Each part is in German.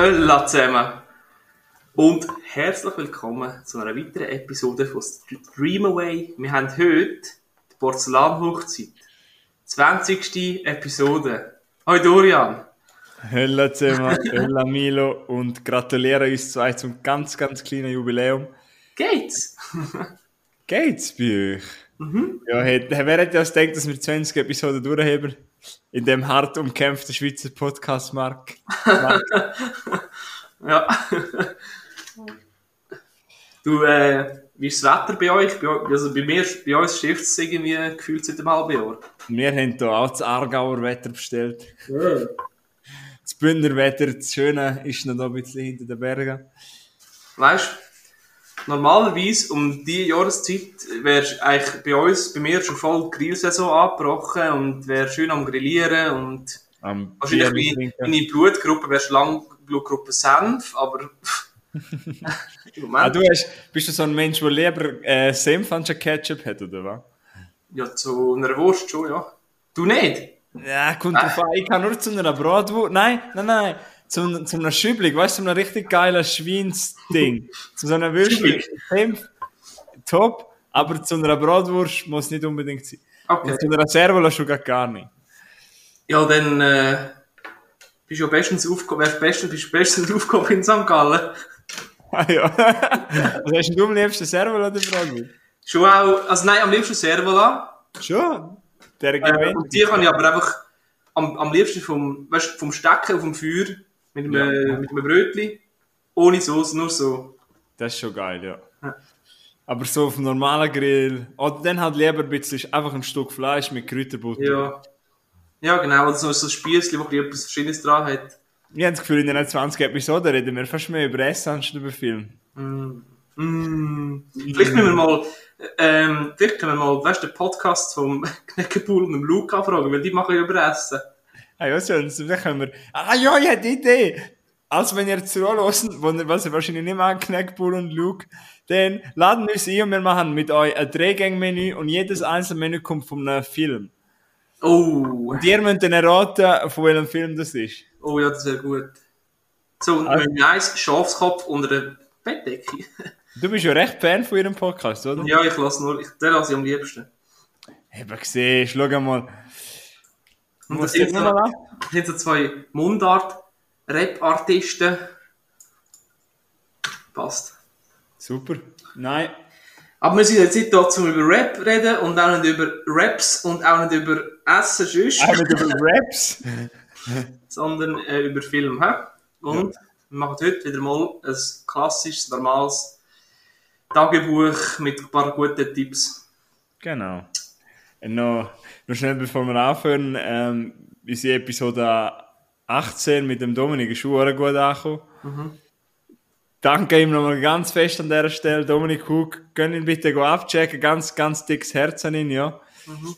Hallo zusammen und herzlich willkommen zu einer weiteren Episode von Dream Away. Wir haben heute die Porzellanhochzeit. 20. Episode. Hoi Dorian. Hallo zusammen, hallo Milo und gratuliere uns zwei zum ganz, ganz kleinen Jubiläum. Geht's? Geht's bei euch? Mhm. Ja, hey, wer hätte das gedacht, dass wir 20 Episoden durchheben in dem hart umkämpften Schweizer Podcast-Markt? ja. du, äh, wie ist das Wetter bei euch? Bei, also bei, mir, bei uns schifft es irgendwie gefühlt seit einem halben Jahr. Wir haben hier auch das Aargauer Wetter bestellt. Ja. Das Bündner Wetter, das Schöne, ist noch ein bisschen hinter den Bergen. Weißt du, normalerweise um diese Jahreszeit wäre eigentlich bei uns, bei mir schon voll die Grillsaison angebrochen und wäre schön am Grillieren und am wahrscheinlich meine, meine Blutgruppe wäre lang Blutgruppe Senf, aber ah, du hast, bist du so ein Mensch, der lieber äh, Senf anstatt Ketchup hat, oder was? Ja, zu einer Wurst schon, ja. Du nicht? Ja, kommt drauf an. Ich kann nur zu einer Bratwurst. Nein, nein, nein zu, zu einer Schübling, weißt du, zu einem richtig geilen Schweinsding. zu so einer Würstchen. Top, aber zu einer Bratwurst muss nicht unbedingt sein. Okay. Und zu einer Servola schon gar nicht. Ja, dann äh, bist du ja bestens aufgekommen, wärst bestens, bist bestens aufgekommen in St. Gallen. ah ja. also hast du am liebsten Servola oder Bratwurst? Schon auch, also nein, am liebsten Servola. Schon? Der äh, und die kann ich aber einfach am, am liebsten vom, weißt, vom Stecken auf dem Feuer mit einem, ja. mit einem Brötchen. Ohne Soße, nur so. Das ist schon geil, ja. ja. Aber so auf dem normalen Grill. Oder dann halt lieber ein bisschen einfach ein Stück Fleisch mit Kräuterbutter. Ja. Ja, genau. Oder so, so ein Spießchen, wo etwas Verschiedenes dran hat. Ich habe das Gefühl, in den 20 Episoden reden wir fast mehr über Essen als über Film. Mm. Mm. Vielleicht müssen wir mal, ähm, vielleicht können wir mal, weißt du, den Podcast vom Kneckepool und dem Luca fragen, weil die machen ja über Essen. Ah ja, sonst, dann können wir, ah ja, ich habe die Idee. Also wenn ihr zuhört, was ihr wahrscheinlich nicht mehr Knackbull und Luke, dann laden wir uns ein und wir machen mit euch ein Drehgang-Menü und jedes einzelne Menü kommt von einem Film. Oh. Und ihr müsst dann erraten, von welchem Film das ist. Oh ja, das wäre gut. So, also, ein nice Schafskopf unter der Bettdecke. du bist ja recht Fan von ihrem Podcast, oder? Ja, ich lasse nur, ich, den lasse ich am liebsten. Eben gesehen, schau mal. Und das sind, so, sind so zwei Mundart-Rap-Artisten. Passt. Super. Nein. Aber wir sind jetzt nicht da, um über Rap reden und auch nicht über Raps und auch nicht über Essen sonst. Auch nicht über Raps. sondern äh, über Film. He? Und ja. wir machen heute wieder mal ein klassisches, normales Tagebuch mit ein paar guten Tipps. Genau. Und noch nur schnell bevor wir aufhören, ähm, unsere Episode 18 mit dem Dominik ist schon gut angekommen. Mhm. Danke ihm nochmal ganz fest an dieser Stelle. Dominik Hug, können ihn bitte go abchecken. Ganz, ganz dickes Herz an ihn, ja. Mhm.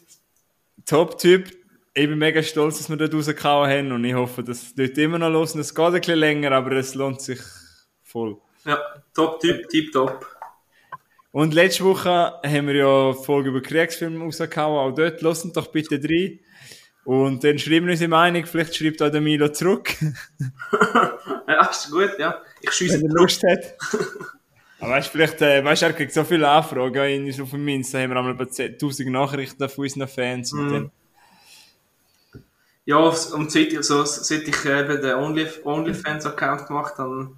Top-Typ. Ich bin mega stolz, dass wir dort rausgehauen haben und ich hoffe, dass dort immer noch los Es geht ein bisschen länger, aber es lohnt sich voll. Ja, Top-Typ, Tip-Top. Und letzte Woche haben wir ja eine Folge über Kriegsfilme rausgehauen. Auch dort, lasst doch bitte rein. Und dann schreiben wir uns im Einig, vielleicht schreibt auch der Milo zurück. ja, ist gut, ja. Ich schieße Wenn er Lust hat. Aber weißt du, vielleicht, äh, weißt du, er kriegt so viele Anfragen in, auf dem Insta, haben wir einmal etwa 1000 Nachrichten von unseren Fans. Mm. Ja, und seit, also, seit ich eben den Only, OnlyFans-Account gemacht habe,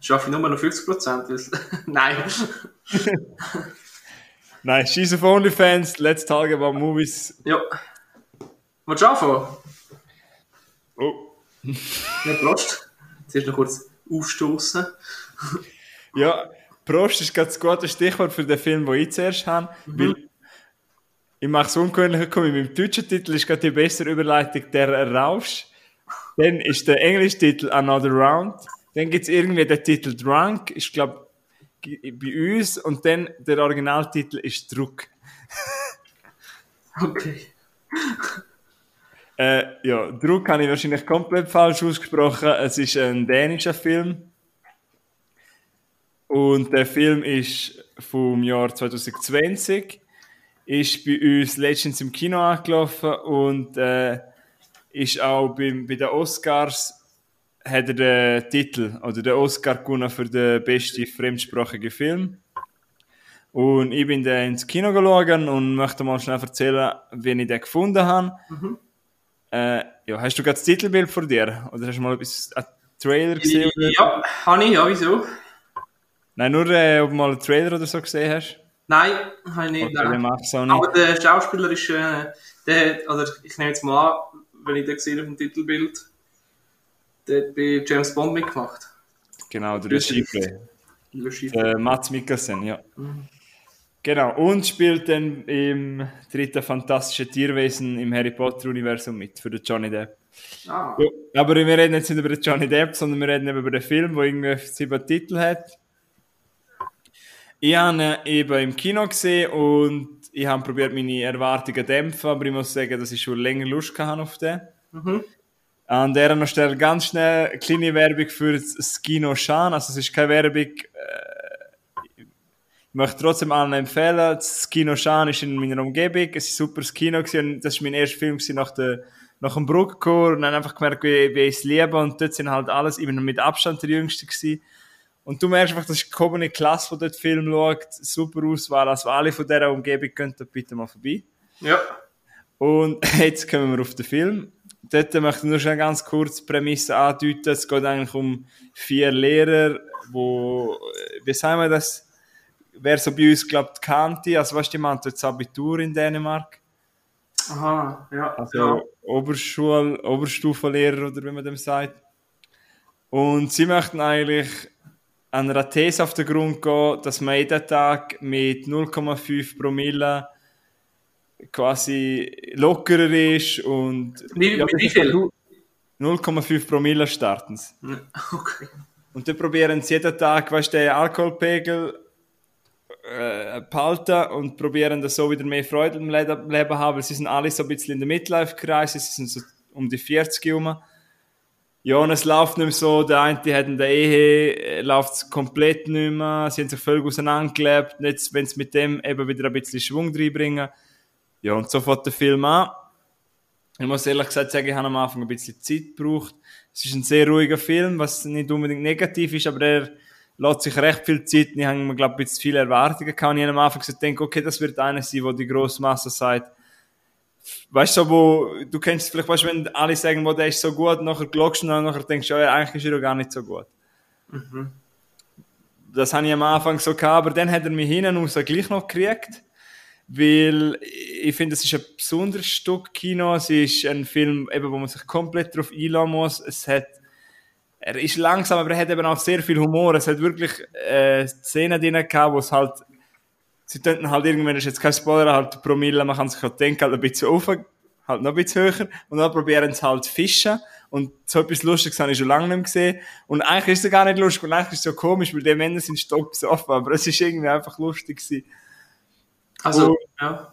schaffe ich nur noch 50 Prozent. Nein. Nein, She's of OnlyFans, Let's Talk About Movies. Ja. Du anfangen? Oh. Ja, Prost. Zuerst noch kurz aufstoßen. ja, Prost ist ganz gute Stichwort für den Film, den ich zuerst habe. Mhm. Weil ich mache es ungewöhnlich, komme mit dem deutschen Titel ist gerade die bessere Überleitung, der Rausch. Dann ist der englische Titel Another Round. Dann gibt es irgendwie den Titel Drunk, ist glaube bei uns. Und dann der Originaltitel ist Druck. okay. äh, ja, Druck habe ich wahrscheinlich komplett falsch ausgesprochen. Es ist ein dänischer Film. Und der Film ist vom Jahr 2020. Ist bei uns letztens im Kino angelaufen und äh, ist auch bei, bei den Oscars hat er den Titel oder den Oscar gewonnen für den besten fremdsprachigen Film. Und ich bin dann ins Kino geschaut und möchte mal schnell erzählen, wie ich den gefunden habe. Mhm. Äh, ja, hast du gerade das Titelbild vor dir? Oder hast du mal etwas, einen Trailer gesehen? Ja, habe ich, ja, wieso? Nein, nur äh, ob du mal einen Trailer oder so gesehen hast? Nein, habe ich nicht. Okay, nicht. Aber der Schauspieler ist, äh, der, oder ich nehme jetzt mal an, wenn ich den sehe auf dem Titelbild, der hat bei James Bond mitgemacht. Genau, der Regie. Der Mats Mikkelsen, ja. Mhm. Genau, und spielt dann im dritten fantastischen Tierwesen im Harry Potter-Universum mit, für den Johnny Depp. Ah. Ja, aber wir reden jetzt nicht über den Johnny Depp, sondern wir reden über den Film, der irgendwie sieben Titel hat. Ich habe ihn eben im Kino gesehen und ich habe probiert, meine Erwartungen zu dämpfen, aber ich muss sagen, dass ich schon länger Lust hatte auf den. Mhm. An dieser Stelle ganz schnell eine kleine Werbung für das Kino Schan. Also es ist keine Werbung, äh, ich möchte trotzdem allen empfehlen, das Kino Schan ist in meiner Umgebung, es ist super Kino gewesen, das war mein erster Film nach, der, nach dem Bruckchor und dann einfach gemerkt, wie, wie ich es liebe und dort sind halt alles, ich bin mit Abstand der Jüngste gewesen. Und du merkst einfach, das ist eine gehobene Klasse, die dort Film schaut, super Auswahl, also alle von dieser Umgebung könnt bitte mal vorbei. Ja. Und jetzt kommen wir auf den Film. Dort möchte ich nur schon ganz kurz die Prämisse andeuten. Es geht eigentlich um vier Lehrer, wo, wie sagen wir das, wer so bei uns glaubt, kannte, also weißt du, man hat das Abitur in Dänemark. Aha, ja. Also ja. Oberschul, Oberstufenlehrer oder wie man dem sagt. Und sie möchten eigentlich einer These auf den Grund gehen, dass man jeden Tag mit 0,5 Promille quasi lockerer ist und... Wie, ja, wie viel? 0,5 Promille starten sie. Okay. Und dann probieren sie jeden Tag, weißt du, den Alkoholpegel äh, behalten und probieren das so wieder mehr Freude im Leben haben, weil sie sind alle so ein bisschen in der Midlife-Kreise, sie sind so um die 40 herum. Ja, und es läuft nicht mehr so, der eine hat in der Ehe, äh, läuft es komplett nicht mehr, sie haben sich völlig auseinandergelebt, jetzt, wenn sie mit dem eben wieder ein bisschen Schwung reinbringen. Ja, und so fängt der Film an. Ich muss ehrlich gesagt sagen, ich habe am Anfang ein bisschen Zeit gebraucht. Es ist ein sehr ruhiger Film, was nicht unbedingt negativ ist, aber er lässt sich recht viel Zeit. Ich habe mir, glaube ich, ein bisschen viele Erwartungen gehabt. Und ich habe am Anfang gesagt, denke, okay, das wird einer sein, wo die grosse Masse sagt, weißt du, wo, du kennst vielleicht, weißt, wenn alle sagen, wo der ist so gut, nachher glockst und dann nachher denkst du, ja, eigentlich ist er gar nicht so gut. Mhm. Das habe ich am Anfang so gehabt, aber dann hat er mich hinten raus gleich noch gekriegt, weil ich finde, es ist ein besonderes Stück Kino, es ist ein Film, eben, wo man sich komplett darauf einlassen muss, es hat er ist langsam, aber er hat eben auch sehr viel Humor. Es hat wirklich äh, Szenen drin gehabt, wo es halt, sie könnten halt irgendwann, ist jetzt kein Spoiler, halt Promille, man kann sich halt denken, halt ein bisschen auf, halt noch ein bisschen höher. Und dann probieren sie halt fischen. Und so etwas Lustiges habe ich schon lange nicht mehr gesehen. Und eigentlich ist es gar nicht lustig. Und eigentlich ist es so komisch, weil die Männer sind stock offen, aber es ist irgendwie einfach lustig gewesen. Also, und, ja.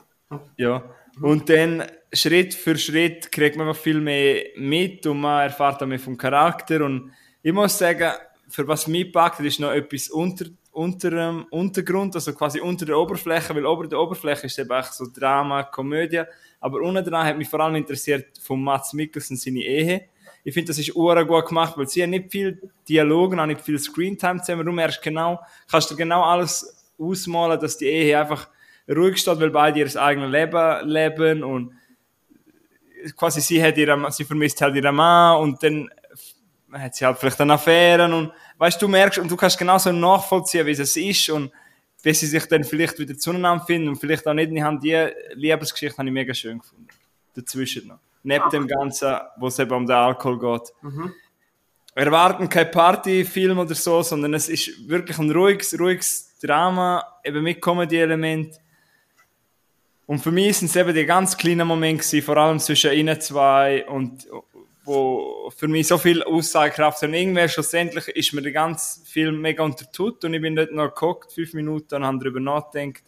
Ja. Und dann Schritt für Schritt kriegt man viel mehr mit und man erfährt auch mehr vom Charakter. Und ich muss sagen, für was mich packt, ist noch etwas unter, unter dem Untergrund, also quasi unter der Oberfläche, weil ober der Oberfläche ist eben auch so Drama, Komödie. Aber unten dran hat mich vor allem interessiert von Mats Mikkelsen seine Ehe. Ich finde, das ist gut gemacht, weil sie haben nicht viel Dialog, auch nicht viel Screentime zusammen. Du merkst genau, kannst du genau alles ausmalen, dass die Ehe einfach ruhig steht, weil beide ihr eigenes Leben leben und quasi sie hat ihre, sie vermisst halt ihren Mann und dann hat sie halt vielleicht eine Affäre und weißt du, merkst und du kannst genauso nachvollziehen, wie es ist und wie sie sich dann vielleicht wieder zueinander finden und vielleicht auch nicht. Ich habe die Liebesgeschichte habe ich mega schön gefunden. Dazwischen noch. Neben dem Ganzen, wo es eben um den Alkohol geht. Mhm. Wir erwarten kein Partyfilm oder so, sondern es ist wirklich ein ruhiges, ruhiges Drama, eben mit Comedy-Element und für mich sind es eben die ganz kleinen Momente gewesen, vor allem zwischen ihnen zwei und wo für mich so viel Aussagekraft haben. Irgendwann schlussendlich ist mir der ganze Film mega untertut und ich bin dort noch geguckt, fünf Minuten und habe darüber nachgedacht.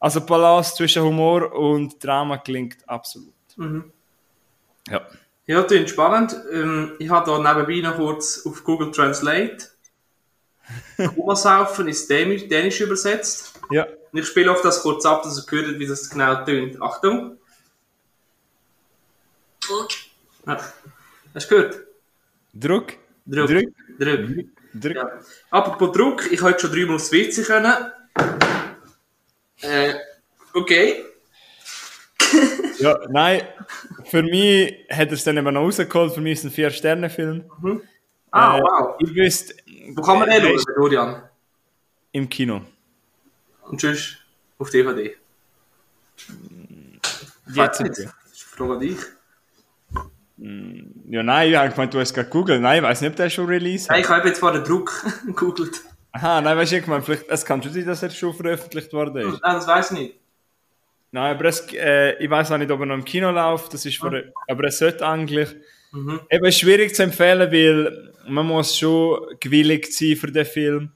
Also Balance zwischen Humor und Drama klingt absolut. Mhm. Ja. Ja, klingt spannend. Ähm, ich habe da nebenbei noch kurz auf Google Translate Komasaufen ist dänisch, dänisch übersetzt. Ja. Und ich spiele auf das kurz ab, dass ihr hört, wie das genau tönt. Achtung. Druck. Ja. Hast du gehört? Druck? Druck. Druck. Druck. Druck. Ja. Apropos Druck, ich heute schon dreimal aufs WC können. Äh, okay. ja, nein, für mich hat er es dann eben noch rausgeholt, für mich ist es ein Vier-Sterne-Film. Mhm. Ah, äh, wow. Ich wüsste... Wo kann man den schauen, Florian? Im Kino. Und tschüss, auf DVD. Jetzt nicht. Ich frage dich. Mm, ja, nein, ich habe gemeint, du hast gerade gegoogelt. Nein, ich weiß nicht, ob der schon release Nein, ich habe jetzt vor den Druck gegoogelt. Aha, nein, weißt du, ich meine, vielleicht, es kann schon sein, dass er schon veröffentlicht worden ist. Nein, das weiß ich nicht. Nein, aber es, äh, ich weiß auch nicht, ob er noch im Kino läuft, das ist vor, mhm. aber es sollte eigentlich. Mhm. Eben schwierig zu empfehlen, weil man muss schon gewilligt sein für den Film.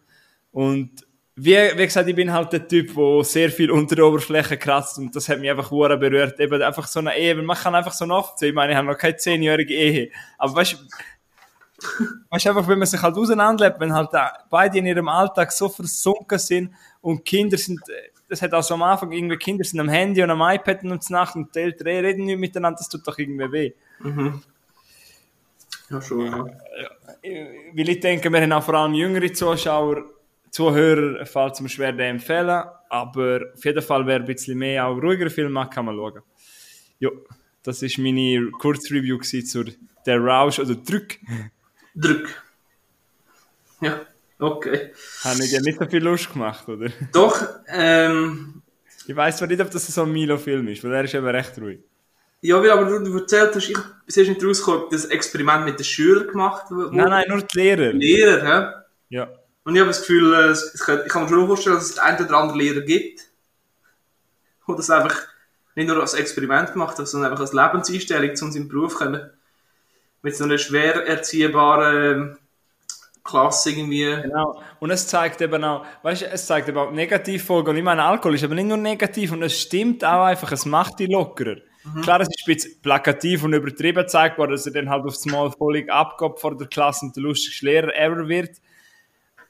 Und wie, wie gesagt, ich bin halt der Typ, der sehr viel unter der Oberfläche kratzt und das hat mich einfach hure berührt. Eben einfach so eine Ehe, man kann einfach so nachziehen. Ich meine, ich habe noch keine zehnjährige Ehe. Aber weißt du, weißt einfach, wenn man sich halt auseinanderlebt, wenn halt beide in ihrem Alltag so versunken sind und Kinder sind, das hat auch so am Anfang irgendwie Kinder sind am Handy und am iPad und zur Nacht und die Eltern reden nicht miteinander, das tut doch irgendwie weh. Mhm. Ja, schon, ja. Weil ich denke, wir haben auch vor allem jüngere Zuschauer, Zuhörer es mir schwer, empfehlen, aber auf jeden Fall, wer ein bisschen mehr auch ruhigere Filme macht, kann man schauen. Ja, das war meine Kurzreview zu Der Rausch oder Drück. Drück. Ja, okay. Habe ich dir nicht so viel Lust gemacht, oder? Doch, ähm... Ich weiß zwar nicht, ob das so ein Milo-Film ist, weil er ist eben recht ruhig. Ja, weil aber du, du erzählt hast, ich bin nicht rausgekommen, das Experiment mit den Schülern gemacht wurde. Nein, nein, nur die Lehrer. Die Lehrer, hä? Ja. Und ich habe das Gefühl, äh, ich kann mir schon vorstellen, dass es den einen oder anderen Lehrer gibt, der das einfach nicht nur als Experiment gemacht hat, sondern einfach als Lebenseinstellung, um seinen Beruf können, mit so einer schwer erziehbaren ähm, Klasse irgendwie. Genau. Und es zeigt eben auch, weißt du, es zeigt eben auch Negativfolgen. Und ich meine, Alkohol ist aber nicht nur negativ und es stimmt auch einfach, es macht die lockerer. Mhm. Klar, es ist ein bisschen plakativ und übertrieben gezeigt worden, dass er dann halt aufs Mal völlig abgeht vor der Klasse und der lustigste Lehrer ever wird.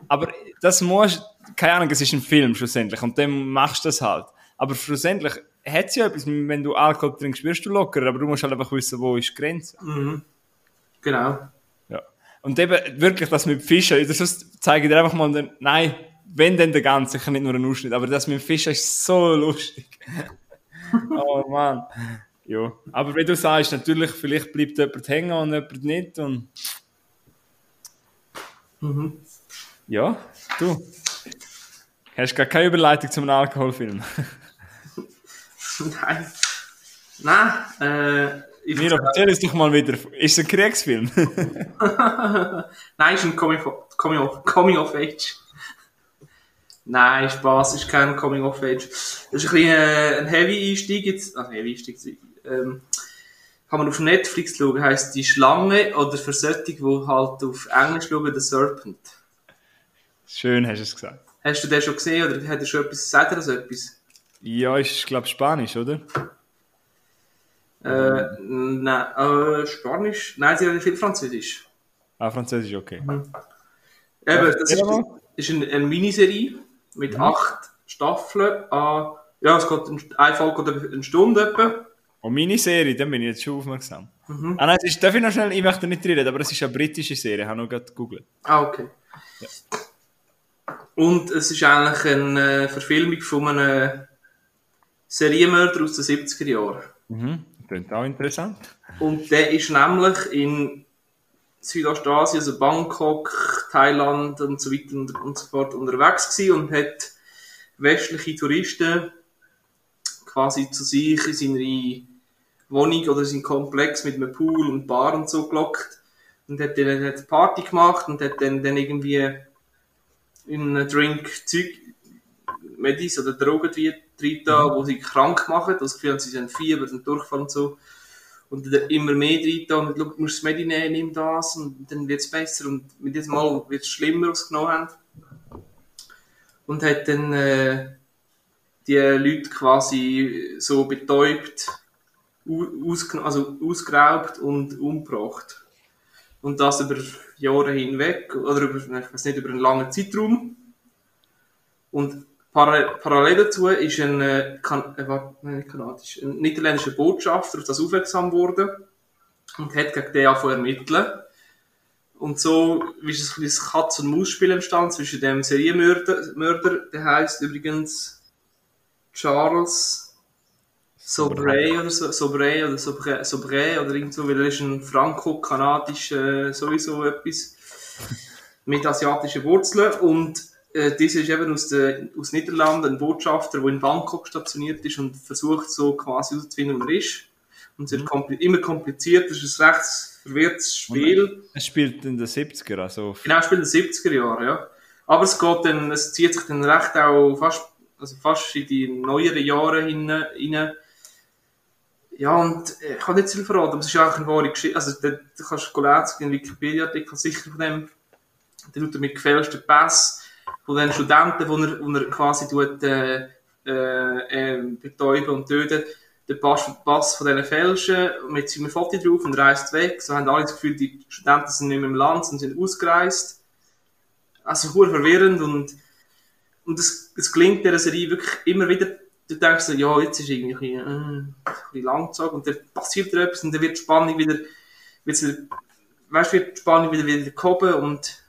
Aber das muss, keine Ahnung, es ist ein Film schlussendlich und dann machst du das halt. Aber schlussendlich hat es ja etwas, wenn du Alkohol trinkst, wirst du locker, aber du musst halt einfach wissen, wo ist die Grenze. Mhm. Genau. Ja. Und eben wirklich das mit Fischen, das zeige ich dir einfach mal, den, nein, wenn denn der ganze, sicher nicht nur ein Ausschnitt, aber das mit Fischen ist so lustig. Oh Mann. Ja. Aber wie du sagst, natürlich, vielleicht bleibt jemand hängen und jemand nicht und mhm. Ja, du. Hast gar keine Überleitung zum Alkoholfilm? Nein. Nein, äh. Ich Miro, erzähl uns doch mal wieder. Ist es ein Kriegsfilm? Nein, ist ein Coming of, Coming of, Coming of Age. Nein, Spaß, ist kein Coming of Age. Das ist ein bisschen äh, ein Heavy-Einstieg jetzt. Also Heavy Einstieg. Ähm, kann man auf Netflix schauen, heisst die Schlange oder für solche, die halt auf Englisch schauen, The Serpent. Schön hast du es gesagt. Hast du den schon gesehen oder hat er schon etwas, sagt er so etwas? Ja, ist, glaube Spanisch, oder? Äh, nein, äh, Spanisch? Nein, sie haben viel Französisch. Ah, Französisch, okay. Mhm. Eben, das ist, ist eine, eine Miniserie mit mhm. acht Staffeln. Äh, ja, es geht eine Folge oder eine Stunde etwa. Und Miniserie, dann bin ich jetzt schon aufmerksam. Mhm. Ah nein, es ist, darf ich noch schnell, ich möchte nicht reden, aber es ist eine britische Serie, ich habe noch gerade gegoogelt. Ah, okay. Ja. Und es ist eigentlich eine Verfilmung von einem Serienmörder aus den 70er Jahren. Mhm, klingt auch interessant. Und der ist nämlich in Südostasien, also Bangkok, Thailand und so weiter und, so fort unterwegs gewesen und hat westliche Touristen quasi zu sich in seine Wohnung oder sein Komplex mit einem Pool und Bar und so gelockt und hat dann eine Party gemacht und hat dann, dann irgendwie in einen Drink Zeug, Medis oder Drogen drin da, mhm. wo sie krank machen, das Gefühl, sie sind Fieber und Durchfall und so. Und immer mehr drin und du musst das Medi nehmen, nimm das und dann wird es besser und mit diesem Mal wird es schlimmer, was sie genommen haben. Und hat dann äh, die Leute quasi so betäubt, also ausgeraubt und umgebracht. Und das über Jahre hinweg, oder über, ich weiß nicht, über einen langen Zeitraum. Und parallel dazu ist ein, äh, kan äh, nein, kanadisch, ein niederländischer Botschafter auf das aufmerksam geworden und hat gegen den angefangen ermitteln. Und so ist es ein Katz- und Maus-Spiel entstanden zwischen dem Serienmörder, Mörder, der heißt übrigens Charles Sobray oder so, Sobray oder Sobray, Sobray oder irgend so, weil er ist ein franco-kanadischer, sowieso etwas mit asiatischen Wurzeln und äh, das ist eben aus, der, aus Niederlanden ein Botschafter, der in Bangkok stationiert ist und versucht so quasi herauszufinden, wo er ist. Und es wird kompl immer kompliziert, das ist ein recht verwirrtes Spiel. Es spielt in den 70er, also. Genau, es spielt in den 70er Jahren, ja. Aber es geht dann, es zieht sich dann recht auch fast, also fast in die neueren Jahre hinein. Ja, und äh, ich kann nicht zu viel verraten, aber es ist auch eine wahre Geschichte. Also, da, da kannst du lesen, einen Wikipedia-Artikel sicher von dem. Der tut er mit gefälschten Pass von den Studenten, wo er, wo er quasi tut, äh, äh, äh, betäuben und töten den Pass, Pass von diesen Fälschen mit seinem Foto drauf und reist weg. So haben alle das Gefühl, die Studenten sind nicht mehr im Land, sondern sind ausgereist. Also, sehr verwirrend und, und es, es gelingt der Serie wirklich immer wieder, du denkst ja, jetzt ist irgendwie äh, ein bisschen langgezogen und dann passiert etwas und dann wird die Spannung wieder, wird weißt, wird die Spannung wieder, wieder gehoben und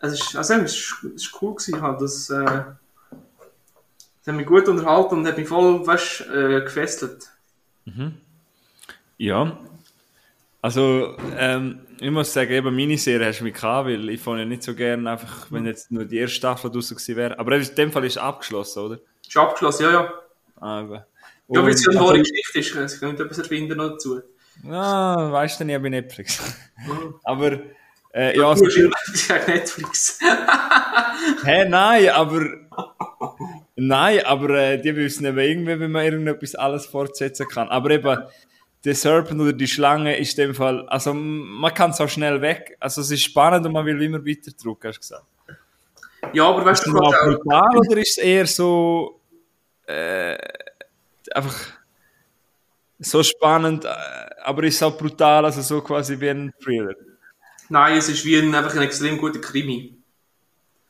es ist, also, es ist, es ist cool gewesen, halt, das, äh, das hat mich gut unterhalten und hat mich voll weißt, äh, gefesselt. Mhm. Ja. Also, ähm, ich muss sagen, eben Miniserie hast du mich gehabt, weil ich fand ja nicht so gerne einfach, wenn jetzt nur die erste Staffel draußen gewesen wäre. Aber in dem Fall ist es abgeschlossen, oder? Ist abgeschlossen, ja, ja. Ah, eben. Ja, weil es ja eine wahre Geschichte ist, es kann nicht etwas erfinden noch dazu. Ja, weißt du nicht, bei Netflix. Mhm. aber, äh, ja, also, du hast ja Netflix. Hä, nein, aber. Nein, aber äh, die wissen eben irgendwie, wenn man irgendetwas alles fortsetzen kann. Aber eben, der Serpent oder die Schlange ist in dem Fall, also man kann es auch schnell weg. Also es ist spannend und man will immer weiter zurück, hast du gesagt. ja, aber weißt Ist du, es auch auch, brutal oder ist es eher so äh, einfach so spannend, äh, aber ist es auch brutal, also so quasi wie ein Thriller? Nein, es ist wie ein, einfach ein extrem guter Krimi.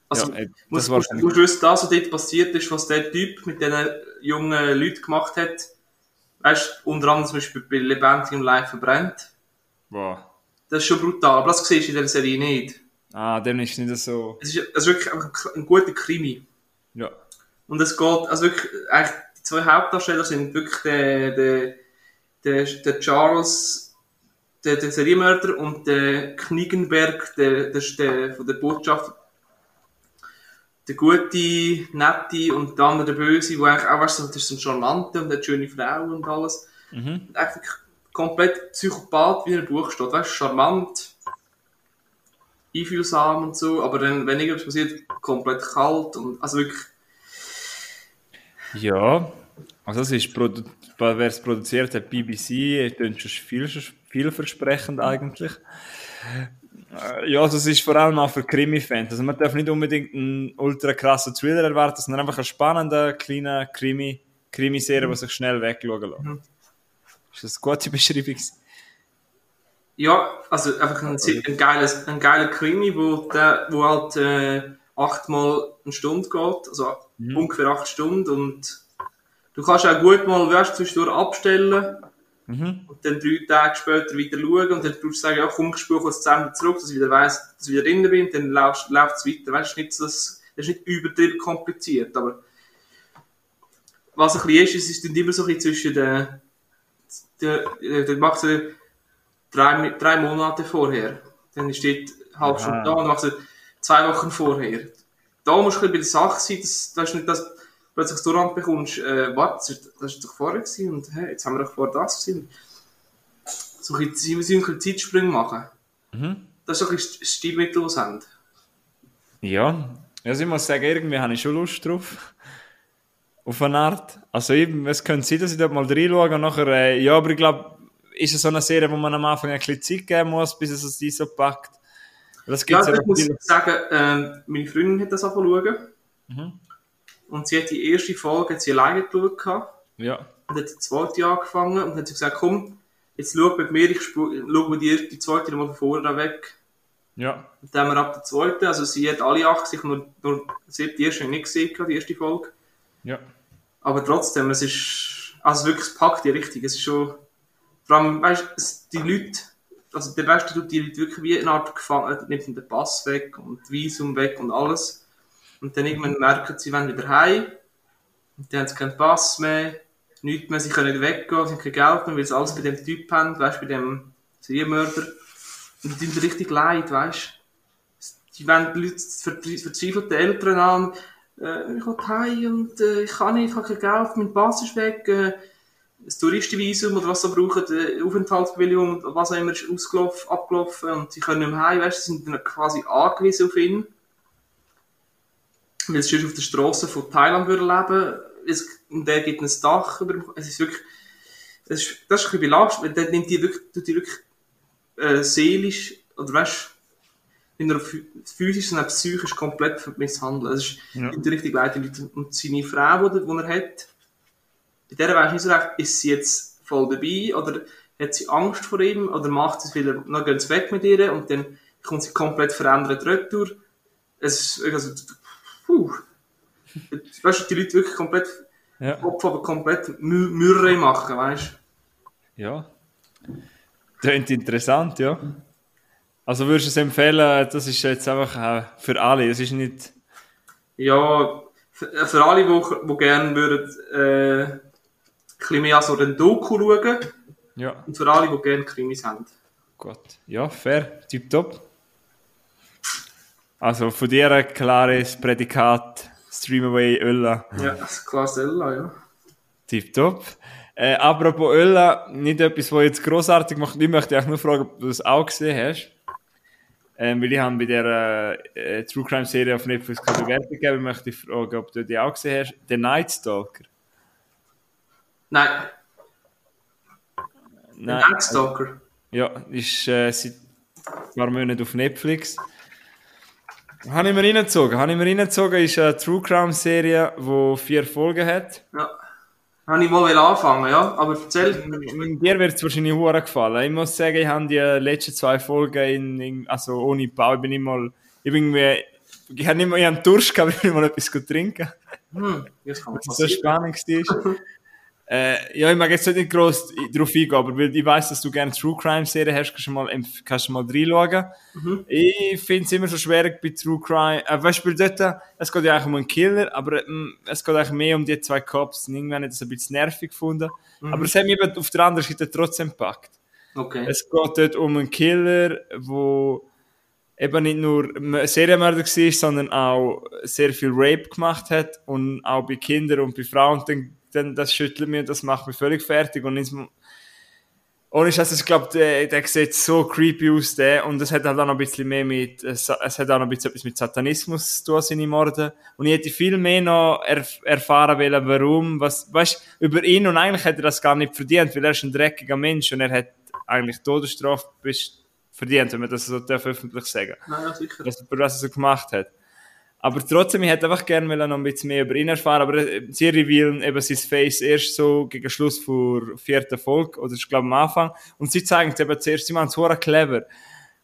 Also, Ja, ey, das schon- du musst wissen, das, was dort passiert ist, was der Typ mit diesen jungen Leuten gemacht hat. Weißt du, unter anderem zum Beispiel bei Lebendig und Live verbrennt. Wow. Das ist schon brutal, aber das siehst du in der Serie nicht. Ah, dann ist es nicht so. Es ist, es ist wirklich ein, ein guter Krimi. Ja. Und es geht, also wirklich, eigentlich, die zwei Hauptdarsteller sind wirklich der, der, der, der Charles, der, der Serienmörder und der Knigenberg, der, der, der, von der Botschaft, der gute, nette und der andere der böse, wo eigentlich auch, weißt du, das ist so ein Charmante und eine schöne Frau und alles. Mhm. Und einfach komplett Psychopath, wie in einem Buch steht, weißt du, charmant, einfühlsam und so, aber dann, wenn irgendwas passiert, komplett kalt und, also wirklich, Ja, also es ist, produ wer es produziert hat, BBC, klingt schon viel, vielversprechend eigentlich. Äh, Ja, also es ist vor allem auch für Krimi-Fans. Also man darf nicht unbedingt einen ultra krassen Thriller erwarten, sondern einfach eine spannende, kleine Krimi, Krimiserie, die sich schnell wegschauen lässt. Mhm. Ist das eine gute Beschreibung? Ja, also einfach ein, ein, geiles, ein geiler Krimi, wo, der, wo halt äh, achtmal eine Stunde geht, also ungefähr acht Stunden und du kannst auch gut mal, weißt du, zwischendurch abstellen Mhm. und dann drei Tage später wieder schauen und dann tust du sagen, ja komm, ich spüre kurz zusammen zurück, dass ich wieder weiss, dass ich wieder drin bin, dann läuft es weiter, weißt du, nicht das, das ist nicht übertrieben kompliziert, aber was ein bisschen ist, es ist dann immer so ein bisschen zwischen den, der, der, der macht so drei, drei Monate vorher. Dann steht eine halbe Stunde da und macht sie zwei Wochen vorher. Da musst du ein bisschen bei der Sache sein, dass, dass du nicht das plötzlich so Rand bekommst, äh, warte, das ist- das ist doch vorher gewesen und hey, jetzt haben wir doch vorher das gesehen. So ein bisschen, Zeitsprünge machen. Mhm. Das ist so ein das Stilmittel, das haben. Ja, also ich muss sagen, irgendwie habe ich schon Lust drauf. Auf eine Art. Also eben, es könnte sein, dass ich dort mal reinschaue und nachher, äh, ja, aber ich glaube, ist es so eine Serie, wo man am Anfang ein bisschen Zeit geben muss, bis es sich so packt. Das Ja, gibt's ich muss sagen, ähm, meine Freundin hat das angefangen zu schauen. Mhm. Und sie hat die erste Folge hat sie alleine geschaut. Ja. und hat die zweite angefangen und hat sie gesagt, komm, jetzt schau mit mir, ich schau mit dir die zweite nochmal von vorne weg. Ja. Und dann haben wir ab der zweiten, also sie hat alle acht sich nur, nur sie hat die erste nicht gesehen, die erste Folge. Ja. Aber trotzdem, es ist, also wirklich, es packt die richtig, es ist schon, vor allem, weißt du, die Leute, also der Beste tut die Leute wirklich wie eine Art gefangen, nimmt den Pass weg und Visum weg und alles. Und dann irgendwann merken sie, wenn wieder heim, und dann haben sie keinen Pass mehr, nichts mehr, sie können nicht weggehen, sie haben kein Geld mehr, weil sie alles bei dem Typ haben, weißt bei dem Serienmörder. Und die tun richtig leid, weißt. Die wollen die Leute, verzweifelte Eltern an, äh, ich will heim und äh, ich kann nicht, ich habe kein Geld, mein Pass ist weg, äh, das Touristenvisum oder was sie brauchen, die Aufenthaltsbewilligung, was auch immer, ist abgelaufen und sie können nicht mehr heim, weißt sie sind dann quasi angewiesen auf ihn. Weil sie auf der Straße von Thailand würden leben es, und der gibt ein Dach über es ist wirklich, es ist, das ist ein bisschen belastend, weil der nimmt die wirklich, tut die wirklich äh, seelisch, oder weißt in der physisch und psychisch komplett misshandeln. Es ist ja. richtig leid, Und seine Frau, die, die er hat, bei der weiß ich nicht so recht, ist sie jetzt voll dabei oder hat sie Angst vor ihm oder macht sie es wieder, dann gehen sie weg mit ihr und dann kommt sie komplett verändert retour. Es ist, also, puh. Weißt du, die Leute wirklich komplett, ja. Kopf aber komplett Mürre machen, weißt du? Ja. Klingt interessant, ja. Also würdest du es empfehlen, das ist jetzt einfach äh, für alle, es ist nicht... Ja, für, für alle, die, die gerne würden, äh, bisschen mehr so den Doku schauen. Ja. Und für alle, die gerne Krimis haben. Gut. Ja, fair. Tipptopp. Also von dir ein klares Prädikat Streamaway Ölla. Ja, das klasse Ölla, ja. Tipptopp. Äh, apropos Ölla, nicht etwas, was jetzt großartig macht. Ich möchte auch nur fragen, ob du das auch gesehen hast. Ähm, weil ich habe bei der äh, True Crime Serie auf Netflix keine Bewertung gegeben. Ich möchte fragen, ob du die auch gesehen hast. The Night Stalker. Nein. Nein. Darkstalker. Ja, ist äh, seit ein paar Monaten auf Netflix. Habe ich mir reingezogen. Habe ich mir reingezogen, ist eine True Crime Serie, die vier Folgen hat. Ja. Habe ich mal anfangen, ja. Aber erzähl. Dir wird es wahrscheinlich hure gefallen. Ich muss sagen, ich habe die letzten zwei Folgen in, in also ohne Bau, ich bin nicht mal, ich bin irgendwie, ich habe nicht mal, ich habe Durst gehabt, ich will mal etwas trinken. Hm, das kann man so spannend ist. Äh, ja, ich mag jetzt nicht groß darauf eingehen, aber weil ich weiß, dass du gerne True Crime Serien hast, kannst du mal, kannst du mal reinschauen. Mhm. Ich finde es immer so schwierig bei True Crime. Äh, weißt du, dort, es geht ja eigentlich um einen Killer, aber äh, es geht eigentlich mehr um die zwei Cops. Und irgendwann habe ich das ein bisschen nervig gefunden. Mhm. Aber es hat mich auf der anderen Seite trotzdem gepackt. Okay. Es geht dort um einen Killer, der eben nicht nur Serienmörder war, sondern auch sehr viel Rape gemacht hat und auch bei Kindern und bei Frauen. Und dann dann das schüttelt mich und das macht mich völlig fertig. Und jetzt, ohne Scheiß, ich glaube, der, der sieht so creepy aus, der. Und es hat halt auch noch ein bisschen mehr mit, es, es hat auch noch ein bisschen etwas mit Satanismus zu tun, seine Morde. Und ich hätte viel mehr noch erf erfahren wollen, warum, was, weißt, über ihn. Und eigentlich hätte er das gar nicht verdient, weil er ist ein dreckiger Mensch und er hat eigentlich Todesstrafe verdient, wenn man das so öffentlich sagen darf. Naja, sicher. Was, was er so gemacht hat. Aber trotzdem, ich hätte einfach gerne noch ein bisschen mehr über ihn erfahren. Aber äh, sie revealen eben sein Face erst so gegen Schluss vor vierten Folge, oder ich glaube am Anfang. Und sie zeigen es eben zuerst, sie machen es clever.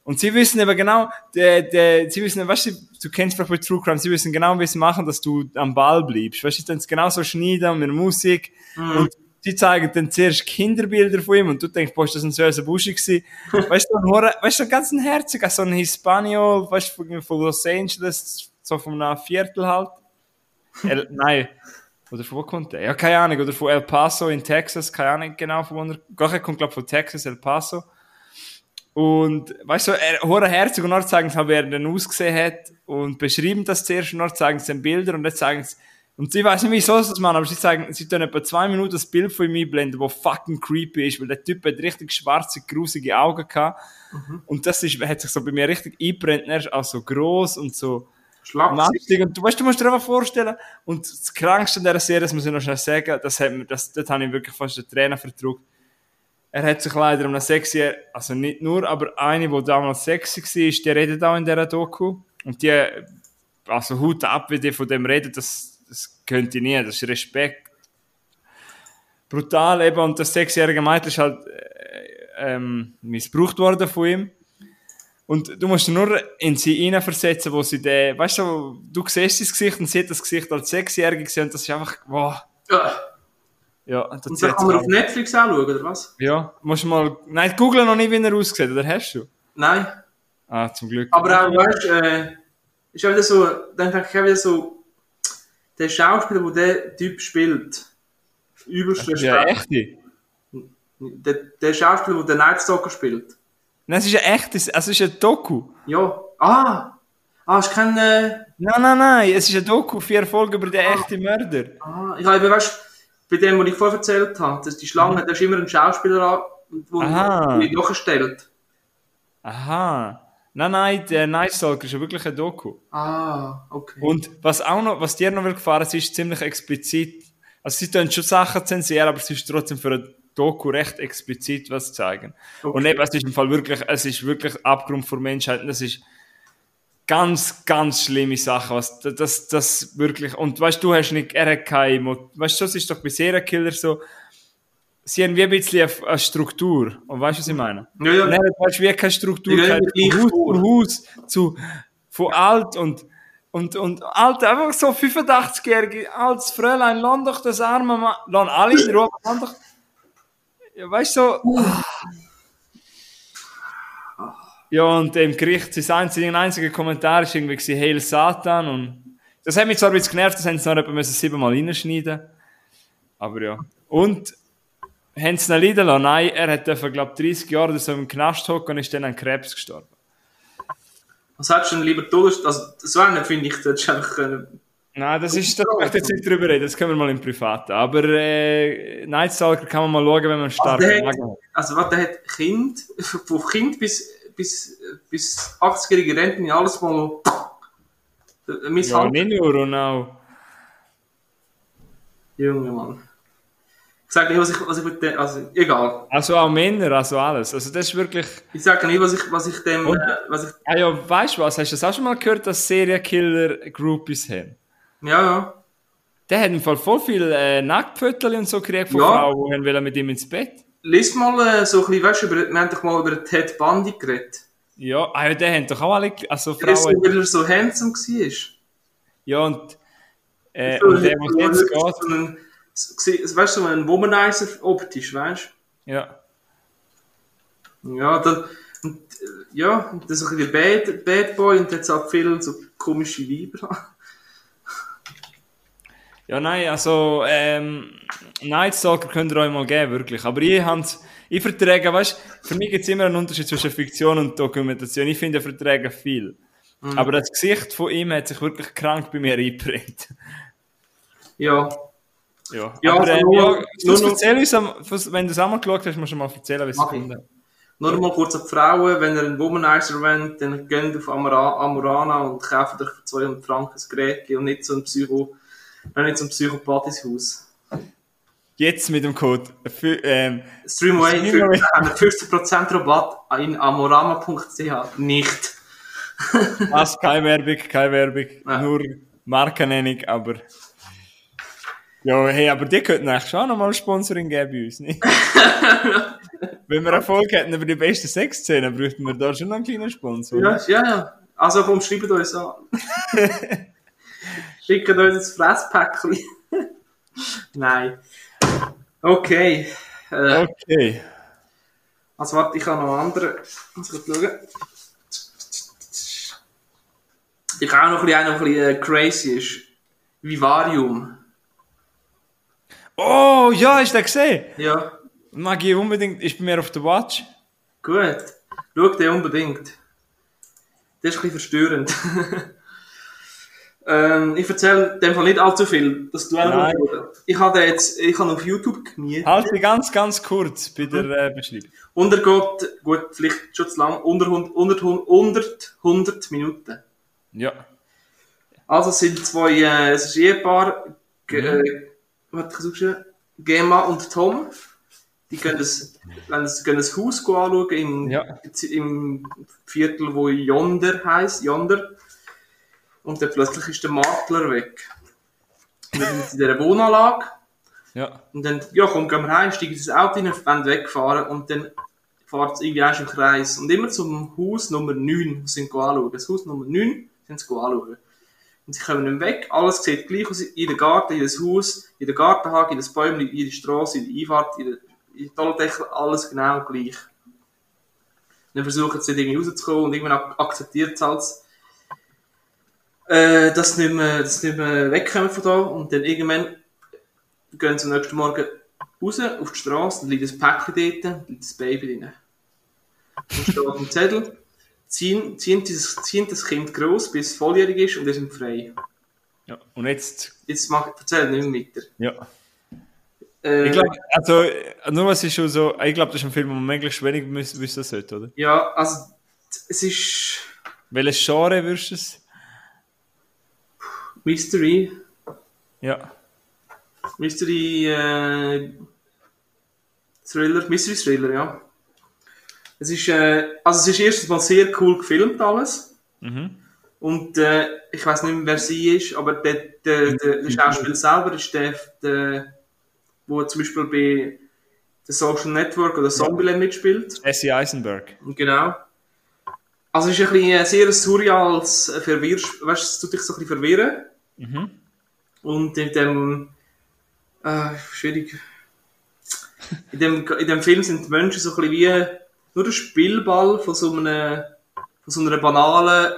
Und sie wissen eben genau, de, de, sie wissen, weißt du, du kennst vielleicht bei True Crime, sie wissen genau, wie sie machen, dass du am Ball bleibst. Weißt du, dann genau so schneiden mit Musik. Mhm. Und sie zeigen dann zuerst Kinderbilder von ihm und du denkst, boah, ist das ein süßer Buschi gewesen. weißt du, ein, weißt du, ein ganz Herzig, so ein Hispaniol, weißt du, von Los Angeles, so von einem Viertel halt. El, nein, oder von wo kommt der? Ja, keine Ahnung, oder von El Paso in Texas, keine Ahnung genau, von wo er, Gott, er kommt, glaube von Texas, El Paso. Und, weißt du, er hat herzig und dann zeigen sie, wie er dann ausgesehen hat und beschreiben das zuerst und dann zeigen sie dann Bilder und dann zeigen sie, und sie weiß nicht, wieso sie das machen, aber sie zeigen, sie tun etwa zwei Minuten das Bild von ihm einblenden, das fucking creepy ist, weil der Typ hat richtig schwarze, grusige Augen gehabt. Mhm. Und das ist, hat sich so bei mir richtig eingebrennt, er ist auch so gross und so, Schlagzig. Und du, weißt, du musst dir einfach vorstellen, und das Krankste an dieser Serie, das muss ich noch schnell sagen, das hat mir, das, dort habe ich wirklich fast den Trainer verdruckt. Er hat sich leider um eine sexy, also nicht nur, aber eine, die damals sexy war, die redet auch in dieser Doku. Und die, also Hut ab, wie die von dem redet, das, das könnte ich nie, das ist Respekt. Brutal eben, und das sechsjährige Mädchen ist halt äh, ähm, missbraucht worden von ihm. Und du musst nur in sie hineinversetzen, wo sie den, weißt du, du siehst das Gesicht und siehst das Gesicht als Sechsjährige gesehen und das ist einfach, wow. Ja. Ja, und dann kann man auf Netflix auch schauen, oder was? Ja, musst du mal... Nein, google noch nicht, wie er aussieht, oder hast du? Nein. Ah, zum Glück. Aber auch, weißt du, äh, ist auch wieder so, dann denke ich auch wieder so, der Schauspieler, der der Typ spielt, übelst Ja, echte? Der, der Schauspieler, der den Nightstalker spielt. Nein, es ist ein echtes, es ist ein Doku. Ja. Ah! Ah, ist kein... Äh... Nein, nein, nein, es ist ein Doku, vier Folgen über den ah. echten Mörder. Ah, ich habe, weißt bei dem, was ich vorher erzählt habe, dass die Schlange, mhm. da ist immer ein Schauspieler, der die nachstellt. Aha. Nein, nein, der Night Stalker ist ja wirklich ein Doku. Ah, okay. Und was auch noch, was dir noch gefahren ist, ist ziemlich explizit. Also sie tun schon Sachen zensieren, aber es ist trotzdem für ein Doku recht explizit was zeigen. Okay. Und eben, es ist im Fall wirklich, es ist wirklich Abgrund vor Menschheit. Es ist ganz, ganz schlimme Sachen, was, das, das wirklich, und weißt du, hast nicht, er hat keine, weißt du, das ist doch bei Serienkiller so, sie haben wie ein bisschen eine, Struktur. Und weißt du, was ich meine? Ja, ja. Und er hat weißt, wie keine Struktur, ja, kein Haus zu Haus, zu, von alt und, und, und alt, einfach so 85-jährige, altes Fräulein, lass doch das arme Mann, lass alle in Ruhe, lass doch, ja, weißt du, so, ja, und im Gericht, sein einziger, einziger Kommentar ist irgendwie gewesen, Heil Satan und das hat mich zwar ein bisschen genervt, das haben sie noch etwa siebenmal reinschneiden Aber ja. Und haben sie ihn leiden lassen? Nein, er hat glaube ich, 30 Jahre so im Knast hocken und ist dann an Krebs gestorben. Was hättest du denn lieber Todes... Also, so einen finde ich, das ist einfach... Äh, Nein, das ist, da möchte ich jetzt nicht drüber reden, das können wir mal im Privaten. Aber äh, Nightstalker kann man mal schauen, wenn man stark also, hat, also was, der hat Kind, von Kind bis, bis, bis 80-jährige Renten, alles mal misshandelt. Ja, nicht nur, und auch. Junge Mann sage nicht, was ich, was ich mit dem, also egal. Also auch Männer, also alles. Also das ist wirklich... Ich sage nicht, was ich, was ich dem, Und, äh, was ich... Ah ja, weißt du was, hast du das auch schon mal gehört, dass Serienkiller Groupies haben? Ja, ja. Der hat im Fall voll viel äh, Nacktfotos und so gekriegt von ja. Frauen, die mit ihm ins Bett. Lies mal äh, so ein bisschen, weißt du, über, wir haben doch mal über Ted Bundy geredet. Ja, ah, ja, der haben doch auch alle, also Frauen... So, weil er so handsome war. Ja, und... Äh, und der, was jetzt geht... So weißt du, so ein Womanizer optisch, weißt du? Ja. Ja, dann, und, ja, das ist ein bisschen Bad, Bad Boy und jetzt auch viele so komische Weiber. Ja, nein, also, ähm, Nightstalker könnt ihr euch mal geben, wirklich. Aber ich hab's, ich verträge, weißt du, für mich gibt es immer einen Unterschied zwischen Fiktion und Dokumentation. Ich finde, verträge viel. Mhm. Aber das Gesicht von ihm hat sich wirklich krank bei mir eingebrennt. Ja, ja, ja, aber, also, äh, nur, ja, nur, erzähl uns, wenn du es einmal geschaut hast, musst du mal erzählen, wie es gefunden hat. Nur mal kurz an die Frauen, wenn ihr einen Womanizer wollt, dann geht auf Amora, Amorana und kauft euch für 200 Franken ein Gerät und nicht so ein Psycho, nicht so ein Psychopathis Haus. Jetzt mit dem Code ähm, Streamway, Streamway. 50% Rabatt in amorama.ch. Nicht. Was? Keine Werbung, keine Werbung. Ja. Nur Markennennung, aber ja, hey, aber die könnten eigentlich schon nochmal Sponsoring geben bei uns, nicht? Wenn wir Erfolg hätten über die besten Sexszenen, bräuchten wir da schon noch einen kleinen Sponsor. Ja, ja, ja. Also komm, schreibt uns an. Schickt uns ein Fresspäckchen. Nein. Okay. Äh, okay. Also warte, ich habe noch andere. Muss ich schauen. Ich habe auch noch ein bisschen, ein bisschen äh, crazy ist. Vivarium. Oh, ja, hast du den gesehen? Ja. Mag ich unbedingt, ist bei mir auf der Watch. Gut, schau den unbedingt. Das ist ein bisschen verstörend. ähm, ich erzähle dem Fall nicht allzu viel, dass du auch Ich habe jetzt, ich habe auf YouTube gemietet. Halte ganz, ganz kurz bei der äh, Beschreibung. Und er geht, gut, vielleicht schon zu lang, unter 100, 100, 100 Minuten. Ja. Also es sind zwei, äh, es ist Ehepaar, mhm. äh, was ich Gemma und Tom, die können das, können das Haus anschauen im, ja. im Viertel, wo Yonder heißt, Yonder. Und dann plötzlich ist der Makler weg. Und dann sind sie in dieser Wohnanlage. Ja. Und dann, ja, komm, gehen wir rein, steigen ins Auto rein, wollen wegfahren und dann fahrt es irgendwie erst im Kreis. Und immer zum Haus Nummer 9 sind sie anschauen. Das Haus Nummer 9 sind sie anschauen. Und sie kommen nicht mehr weg. Alles sieht gleich aus. Jeder Garten, jedes Haus, jeder Gartenhag, jedes Bäumchen, jede Straße, jede Einfahrt, jeder, Tallendeckel, alles genau gleich. dann versuchen sie irgendwie rauszukommen und irgendwann akzeptiert es als, äh, dass sie nicht mehr, sie nicht mehr wegkommen von da. Und dann irgendwann gehen sie am nächsten Morgen raus auf die Straße, dann liegt ein Päckchen dort, liegt das Baby drin. Dann steht ein Zettel, ziehen, ziehen, dieses, ziehen das Kind groß, bis es volljährig ist und wir sind frei. Ja, und jetzt? Jetzt mach, erzähl nicht mehr weiter. Ja. Äh, ich glaube, also, nur was ist schon so, ich glaube, das ist ein Film, wo man möglichst wenig wissen sollte, oder? Ja, also, es ist... Welches Genre würdest du es? Mystery. Ja. Mystery, äh, Thriller, Mystery Thriller, ja. Es ist, äh, also es ist erstens mal sehr cool gefilmt alles. Mhm. Und äh, ich weiß nicht mehr, wer sie ist, aber der, der, der, der Schauspieler selber ist der, der, wo zum Beispiel bei The Social Network oder Zombieland mitspielt. Jesse Eisenberg. Genau. Also es ist ein bisschen sehr surreales Verwirr, weißt du, es tut dich so ein bisschen verwirren. Mhm. Und in dem, äh, schwierig. In dem, in dem Film sind die Menschen so ein bisschen wie nur der Spielball von so einem, von so einer banalen,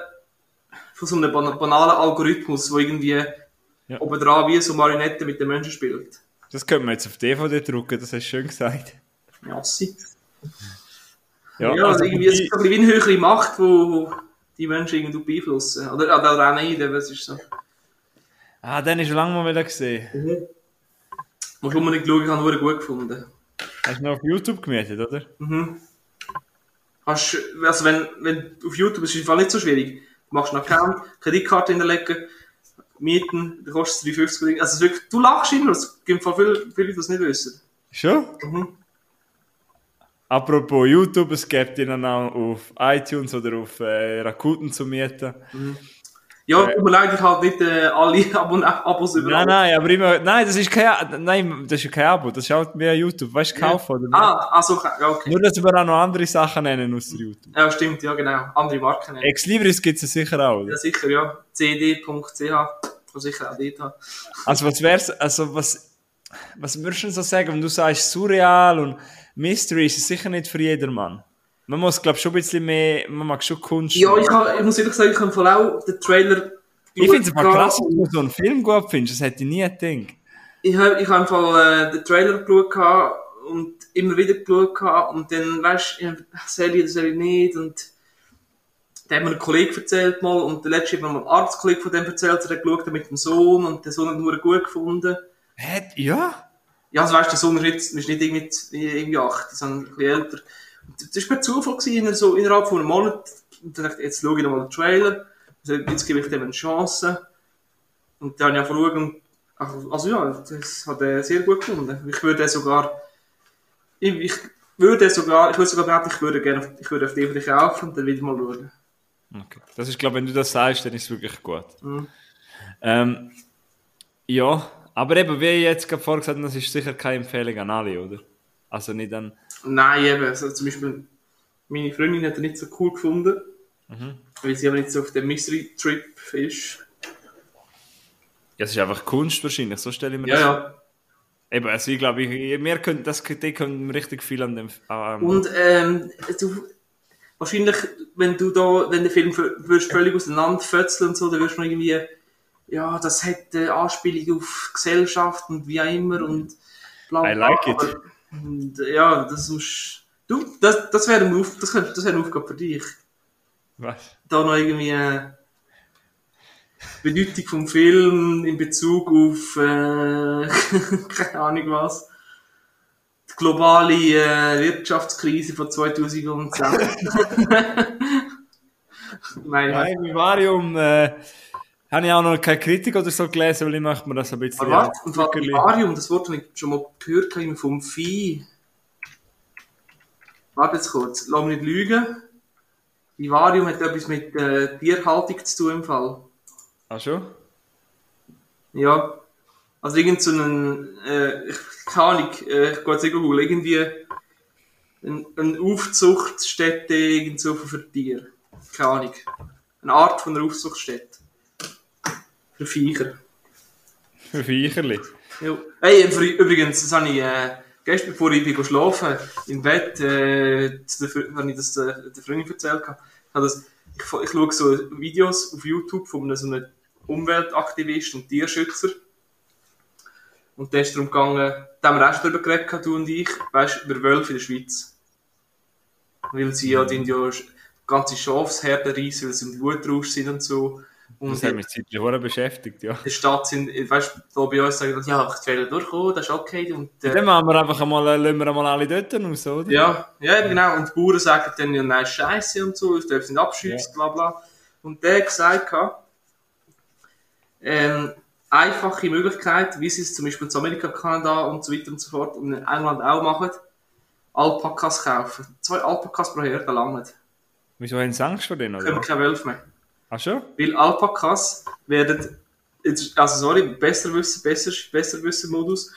von so einem banalen Algorithmus, wo irgendwie ja. oben dran wie so Marionette mit den Menschen spielt. Das können wir jetzt auf DVD drucken, das hast du schön gesagt. Ja, sie. Ja, ja also irgendwie ist es ein wie eine höhere Macht, wo die Menschen irgendwie beeinflussen. Oder, oder auch nicht, was ist so. Ah, den ist schon lange mal wieder gesehen. Mhm. Musst unbedingt schauen, ich habe ihn gut gefunden. Hast du noch auf YouTube gemietet, oder? Mhm. Hast, also wenn, wenn auf YouTube ist es nicht so schwierig. Du machst einen Account, Kreditkarte hinterlegen, mieten, dann kostet es 3,50 Also wirklich, du lachst immer, es gibt viele, viele, die das nicht wissen. Schon? Mhm. Apropos YouTube, es gibt ihn auch auf iTunes oder auf äh, Rakuten zu mieten. Mhm. Ja, tut mir leid, ich habe nicht äh, alle Abon Abos über. Nein, nein, aber immer, nein, das ist kein, nein, das ist kein Abo, das ist halt mehr YouTube, weißt du, kaufen oder? Ah, also, okay. Nur, dass wir auch noch andere Sachen nennen aus YouTube. Ja, stimmt, ja, genau, andere Marken nennen. Ex Libris gibt es sicher auch, oder? Ja, sicher, ja. cd.ch, kann sicher auch dort haben. Also, was wär's, also, was, was würdest du so sagen, wenn du sagst surreal und Mystery ist es sicher nicht für jedermann? Man muss, glaube ich, schon ein bisschen mehr, man mag schon Kunst. Ja, ich, kann, ich muss ehrlich sagen, ich habe voll auch den Trailer. Ich finde es aber krass, dass du so einen Film gut findest, das hätte ich nie gedacht. Ich habe ich hab äh, den Trailer geschaut und immer wieder geschaut und dann, weißt du, soll ich oder soll ich nicht und da hat mir ein Kollege erzählt mal und der letzte hat mir mal ein Arztkollege von dem erzählt, der hat geschaut mit dem Sohn und der Sohn hat nur gut gefunden. Hä? Ja? Ja, also weißt du, der Sohn ist, jetzt, ist nicht irgendwie, irgendwie acht, sondern ein bisschen älter. Das war per Zufall gewesen, so innerhalb von einem Monat. Und dann dachte ich, jetzt schaue ich nochmal den Trailer. Also jetzt gebe ich dem eine Chance. Und dann habe ich angefangen, also, also ja, das hat er sehr gut gefunden. Ich würde sogar, ich, ich würde sogar, ich würde sogar behaupten, ich würde gerne, ich würde auf DVD kaufen und dann wieder mal schauen. Okay. Das ist, glaube ich, wenn du das sagst, dann ist es wirklich gut. Mhm. Ähm, ja, aber eben, wie ich jetzt gerade vorgesagt habe, das ist sicher keine Empfehlung an alle, oder? Also nicht an Nein, eben. Also zum Beispiel, meine Freundin hat er nicht so cool gefunden, mhm. weil sie aber nicht so auf dem Mystery-Trip ist. Ja, es ist einfach Kunst wahrscheinlich, so stelle ich mir ja, das vor. Ja, Eben, also ich glaube, wir können, das, die können richtig viel an dem... Ähm, Und ähm, du, wahrscheinlich, wenn du da, wenn der Film würdest völlig auseinanderfötzeln und so, dann wirst du irgendwie, ja, das hätte Anspielung auf Gesellschaft und wie auch immer und bla bla. I like it. Und, ja, das musst du, das, das wäre eine, Auf, das, das wär eine Aufgabe für dich. Was? Da noch irgendwie äh, Bedeutung vom Film in Bezug auf, äh, keine Ahnung was, die globale äh, Wirtschaftskrise von 2010. Nein, Nein Vivarium äh, habe ich auch noch keine Kritik oder so gelesen, weil ich möchte mir das ein bisschen... Aber warte, Vivarium, das Wort habe ich schon mal gehört vom Vieh. Warte jetzt kurz, lass mich nicht lügen. Vivarium hat etwas mit äh, Tierhaltung zu tun im Fall. Ach schon? Ja. Also irgend so einen, äh, keine Ahnung, äh, ich gehe jetzt googeln, irgendwie eine, eine Aufzuchtstätte irgend so für Tiere. Keine Ahnung. Eine Art von einer Aufzuchtstätte. Für Viecher. Für Viecherli. Ja. Hey, übrigens, das habe ich äh, gestern, bevor ich bin schlafen im Bett, äh, habe ich das äh, der Freundin erzählt. Ich, das, ich, ich schaue so Videos auf YouTube von einem, so einem Umweltaktivist und Tierschützer. Und da ist darum gegangen, da haben wir auch schon darüber geredet, du und ich, weißt, über Wölfe in der Schweiz. Weil sie ja, die ja ganze Schafsherde reissen, weil sie im Blutrausch sind und so. Und das hat mich zeitlich auch beschäftigt, ja. Der Stadt sind, weißt du, bei uns sagen, ja, ich werde durchkommen, das ist okay. Und, äh, dann machen wir einfach einmal, lassen wir einmal alle dort raus, oder? Ja, ja, genau. Und die Bauern sagen dann, ja, nein, Scheiße und so, es dürfen nicht abschießen, ja. bla bla. Und der hat gesagt, ähm, einfache Möglichkeit, wie sie es zum Beispiel in Amerika, Kanada und so weiter und so fort und in England auch machen, Alpakas kaufen. Zwei Alpakas pro Herde langen. Wieso haben sie Angst vor denen? Können wir keine Wölfe mehr. Ach schon? Weil Alpakas werden, also sorry, besser wissen, besser, besser wissen Modus,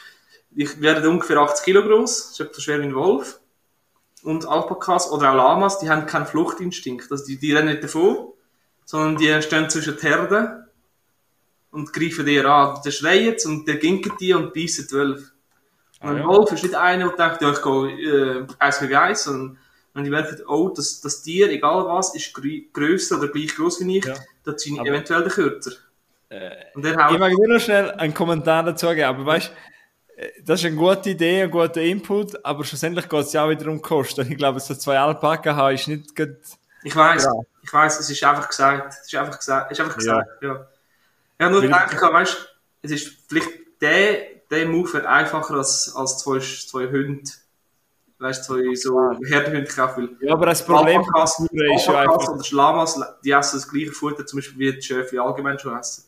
die werden ungefähr 80 Kilo groß, ist etwa so schwer wie ein Wolf. Und Alpakas oder auch Lamas, die haben keinen Fluchtinstinkt. Also die, die rennen nicht davon, sondern die stehen zwischen den Herden und greifen dir an. Der schreit und der ginkt die und beißt die Wölfe. Und ah, ein ja. Wolf ist nicht einer, der denkt, ja, ich gehe äh, eins gegen eins, sondern und die merken, oh, das, das Tier, egal was, ist grösser oder gleich groß wie ich, ja. da ziehen aber, eventuell den kürzer. Äh, und dann ich mag nur noch schnell einen Kommentar dazu geben, aber weißt äh, das ist eine gute Idee, ein guter Input, aber schlussendlich geht es ja auch wieder um Kosten. Ich glaube, so zwei Alpaca haben ist nicht gut. Ich weiß, ja. ich weiß, es ist einfach gesagt. Es ist einfach gesagt. Es ist einfach gesagt, ja. ja. Ich habe nur gedacht, weißt es ist vielleicht der, der Move wird einfacher als, als zwei, zwei Hunde weißt du, so Herdhunde kaufen Ja, aber das Problem Alpakas, ist ja einfach... oder Schlamas, die essen das gleiche Futter, zum Beispiel wie die Schöfe allgemein schon essen.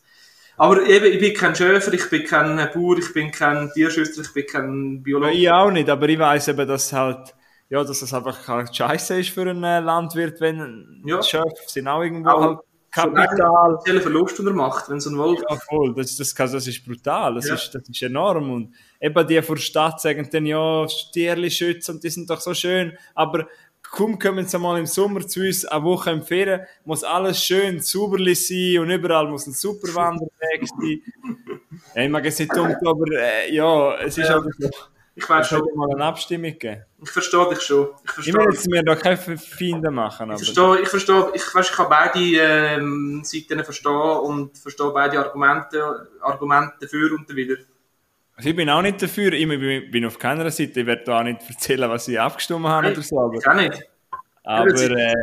Aber eben, ich bin kein Schöfer, ich bin kein Bauer, ich bin kein Tierschützer, ich bin kein Biologe. Ich auch nicht, aber ich weiß eben, dass halt, ja, dass das einfach halt scheiße ist für einen Landwirt, wenn ja. Schöfe sind auch irgendwo auch, halt Kapital. So Verlust, den er macht, wenn so ein Wolf. Ja, voll. Das, das, das ist brutal. Das, ja. ist, das ist enorm. Und eben die vor der Stadt sagen dann, ja, Stierli schützen und die sind doch so schön. Aber komm, kommen sie mal im Sommer zu uns, eine Woche im Ferien, muss alles schön sauber sein und überall muss ein super Wanderweg sein. ja, ich mag es nicht dumm, aber äh, ja, es ist ja. einfach so. Ich weiß schon. mal eine Abstimmung geben. Ich verstehe dich schon. Ich, verstehe ich will jetzt mir da keine Feinde machen. Ich verstehe, ich verstehe, ich, weißt, ich kann beide ähm, Seiten verstehen und verstehe beide Argumente, Argumente dafür und dawider. Also ich bin auch nicht dafür, ich bin auf keiner Seite, ich werde da auch nicht erzählen, was ich abgestimmt habe Nein, oder so. Aber, ich auch nicht. Aber äh,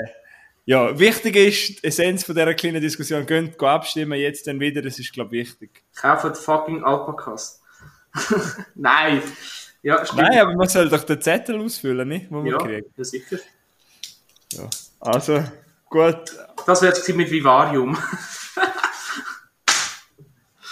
ja, wichtig ist, die Essenz von dieser kleinen Diskussion, geht abstimmen, jetzt dann wieder, das ist glaube ich wichtig. Kauft fucking Alpakas. Nein. Ja, Nein, aber man soll doch den Zettel ausfüllen, nicht? Wo man ja, kriegt. ja, sicher. Ja, also, gut. Das wäre es mit Vivarium.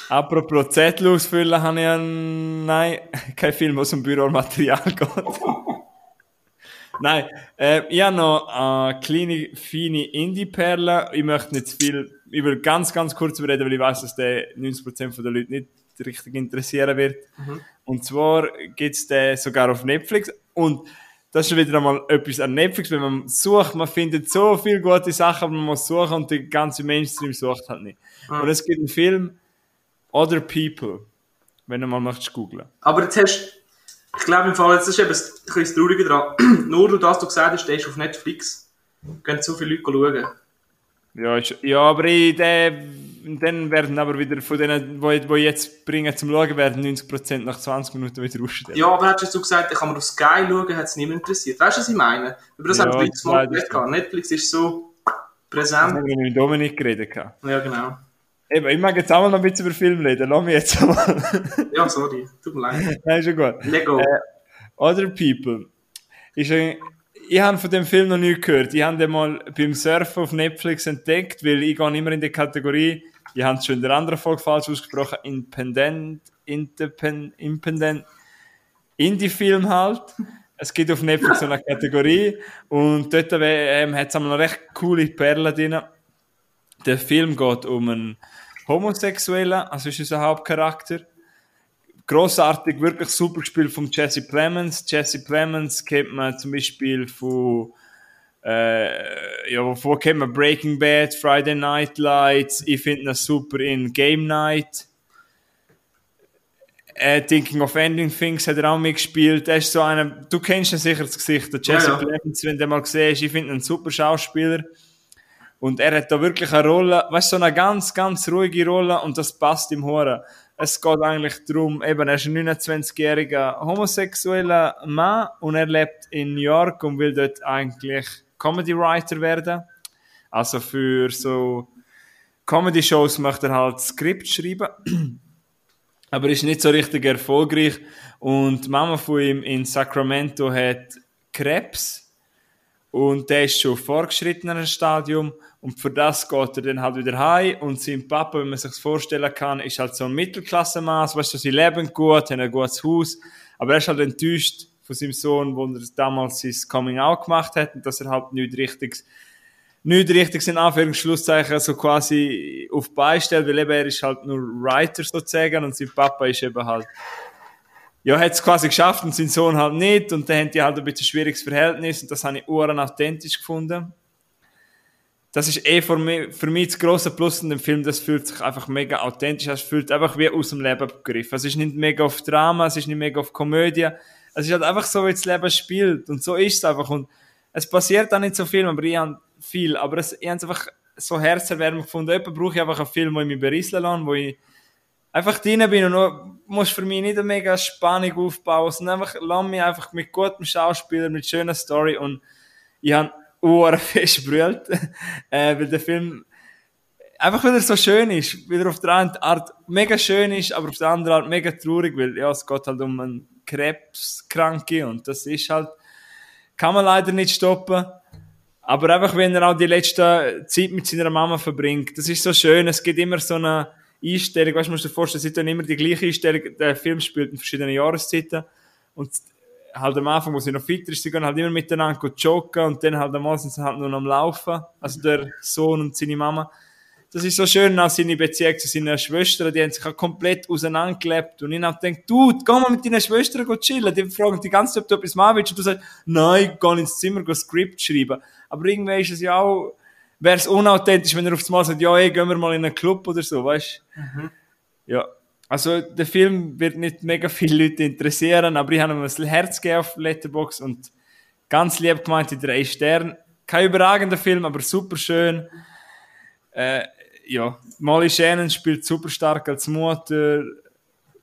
Apropos Zettel ausfüllen, habe ich einen, nein, kein Film aus dem Büromaterial geht. nein, äh, ich habe noch eine kleine, feine Indie-Perle. Ich möchte nicht zu viel, ich will ganz, ganz kurz reden, weil ich weiß, dass der 90% der Leute nicht richtig interessieren wird. Mhm. Und zwar gibt es den sogar auf Netflix. Und das ist wieder einmal etwas an Netflix, wenn man sucht, man findet so viele gute Sachen, aber man muss suchen und der ganze Mainstream sucht halt nicht. Mhm. Und es gibt einen Film, Other People, wenn du mal möchtest googlen. Aber jetzt hast ich glaube im Fall, jetzt ist eben ein bisschen trauriger dran. Nur du das du gesagt hast, der ist auf Netflix. Gehen so viele Leute schauen. Ja, ja aber ich, der dann werden aber wieder von denen, die, die jetzt bringen zum Schauen, werden 90% nach 20 Minuten wieder rausstellen. Ja, aber hättest du gesagt, ich kann man auf Sky schauen, hat es niemand interessiert. Weißt du, was ich meine? Über das ja, wir letztes Mal geredet. Netflix ist so präsent. Haben wir mit Dominik geredet. Ja, genau. Eben, ich mag jetzt auch mal noch ein bisschen über Film reden. Lass mich jetzt mal. ja, sorry. Tut mir leid. Nein, schon gut. Lego. Äh, Other People. Ist ein ich habe von dem Film noch nie gehört. Ich habe den mal beim Surfen auf Netflix entdeckt, weil ich gehe immer in die Kategorie ich habe es schon in der anderen Folge falsch ausgesprochen, Independent, Independent, Independent Indie-Film halt. Es gibt auf Netflix so eine Kategorie und dort ähm, hat es eine recht coole Perle drin. Der Film geht um einen Homosexuellen, also ist unser Hauptcharakter. Grossartig, wirklich super gespielt von Jesse Plemons. Jesse Plemons kennt man zum Beispiel von Äh, ja, wo kennen wir Breaking Bad, Friday Night Lights, ich finde ihn super in Game Night. Äh, Thinking of Ending Things hat er auch mitgespielt. Er ist so einer, du kennst ihn sicher das Gesicht, der Jesse ja, ja. Plemons, wenn du mal siehst, ich finde ihn ein super Schauspieler. Und er hat da wirklich eine Rolle, weißt du, so eine ganz, ganz ruhige Rolle und das passt ihm Horen. Es geht eigentlich darum, eben, er ist ein 29-jähriger homosexueller Mann und er lebt in New York und will dort eigentlich Comedy Writer werden. Also für so Comedy-Shows möchte er halt Skript schreiben. Aber ist nicht so richtig erfolgreich. Und die Mama von ihm in Sacramento hat Krebs. Und der ist schon im vorgeschrittenen Stadium. Und für das geht er dann halt wieder heim. Und sein Papa, wenn man sich das vorstellen kann, ist halt so ein Mittelklassenmaß. Weißt du, sie leben gut, haben ein gutes Haus. Aber er ist halt enttäuscht von seinem Sohn, wo er damals sein Coming Out gemacht hat. Und dass er halt nichts Richtiges, nichts Richtiges in Anführungsschlusszeichen so quasi auf Beistell, weil eben er ist halt nur Writer sozusagen und sein Papa ist eben halt ja, hat es quasi geschafft und sein Sohn halt nicht. Und dann haben die halt ein bisschen schwieriges Verhältnis. Und das habe ich uren authentisch gefunden. Das ist eh für mich, für mich das grosse Plus in dem Film, das fühlt sich einfach mega authentisch, es fühlt einfach wie aus dem Leben begriffen. Es ist nicht mega auf Drama, es ist nicht mega auf Komödie, es ist halt einfach so, wie das Leben spielt. Und so ist es einfach. Und es passiert auch nicht so viel, aber ich habe viel, aber es, ich habe es einfach so herzerwärmend gefunden. Jemand brauche ich einfach einen Film, wo ich mich berieseln lasse, wo ich einfach drin bin und nur, muss für mich nicht eine mega Spannung aufbauen, sondern einfach, lass mich einfach mit gutem Schauspieler, mit schöner Story und ich habe Uhr fest brüllt, äh, weil der Film einfach wieder so schön ist, wieder auf der einen Art mega schön ist, aber auf der anderen Art mega traurig, weil ja, es geht halt um einen Krebskranke und das ist halt, kann man leider nicht stoppen. Aber einfach, wenn er auch die letzte Zeit mit seiner Mama verbringt, das ist so schön, es gibt immer so eine Einstellung, weißt du, musst dir vorstellen, sie tun immer die gleiche Einstellung, der Film spielt in verschiedenen Jahreszeiten und halt am Anfang, wo sie noch fit ist, sie gehen halt immer miteinander joggen und dann halt am sind sie halt nur noch am Laufen. Also der Sohn und seine Mama. Das ist so schön, auch seine Beziehung zu seinen Schwestern, die haben sich auch komplett auseinandergelebt. Und ich habe gedacht, du, geh mal mit deinen Schwestern chillen. Die fragen die ganze Zeit, ob du etwas machen willst. Und du sagst, nein, geh ins Zimmer, geh Skript schreiben. Aber irgendwie ist es ja auch, wäre es unauthentisch, wenn er aufs Mal sagt, ja, ey, gehen wir mal in einen Club oder so, weißt du? Mhm. Ja. Also der Film wird nicht mega viele Leute interessieren, aber ich habe ihm ein Herz gegeben auf Letterbox und ganz lieb gemeint die drei Sterne. Kein überragender Film, aber super schön. Äh, ja, Molly Shannon spielt super stark als Mutter.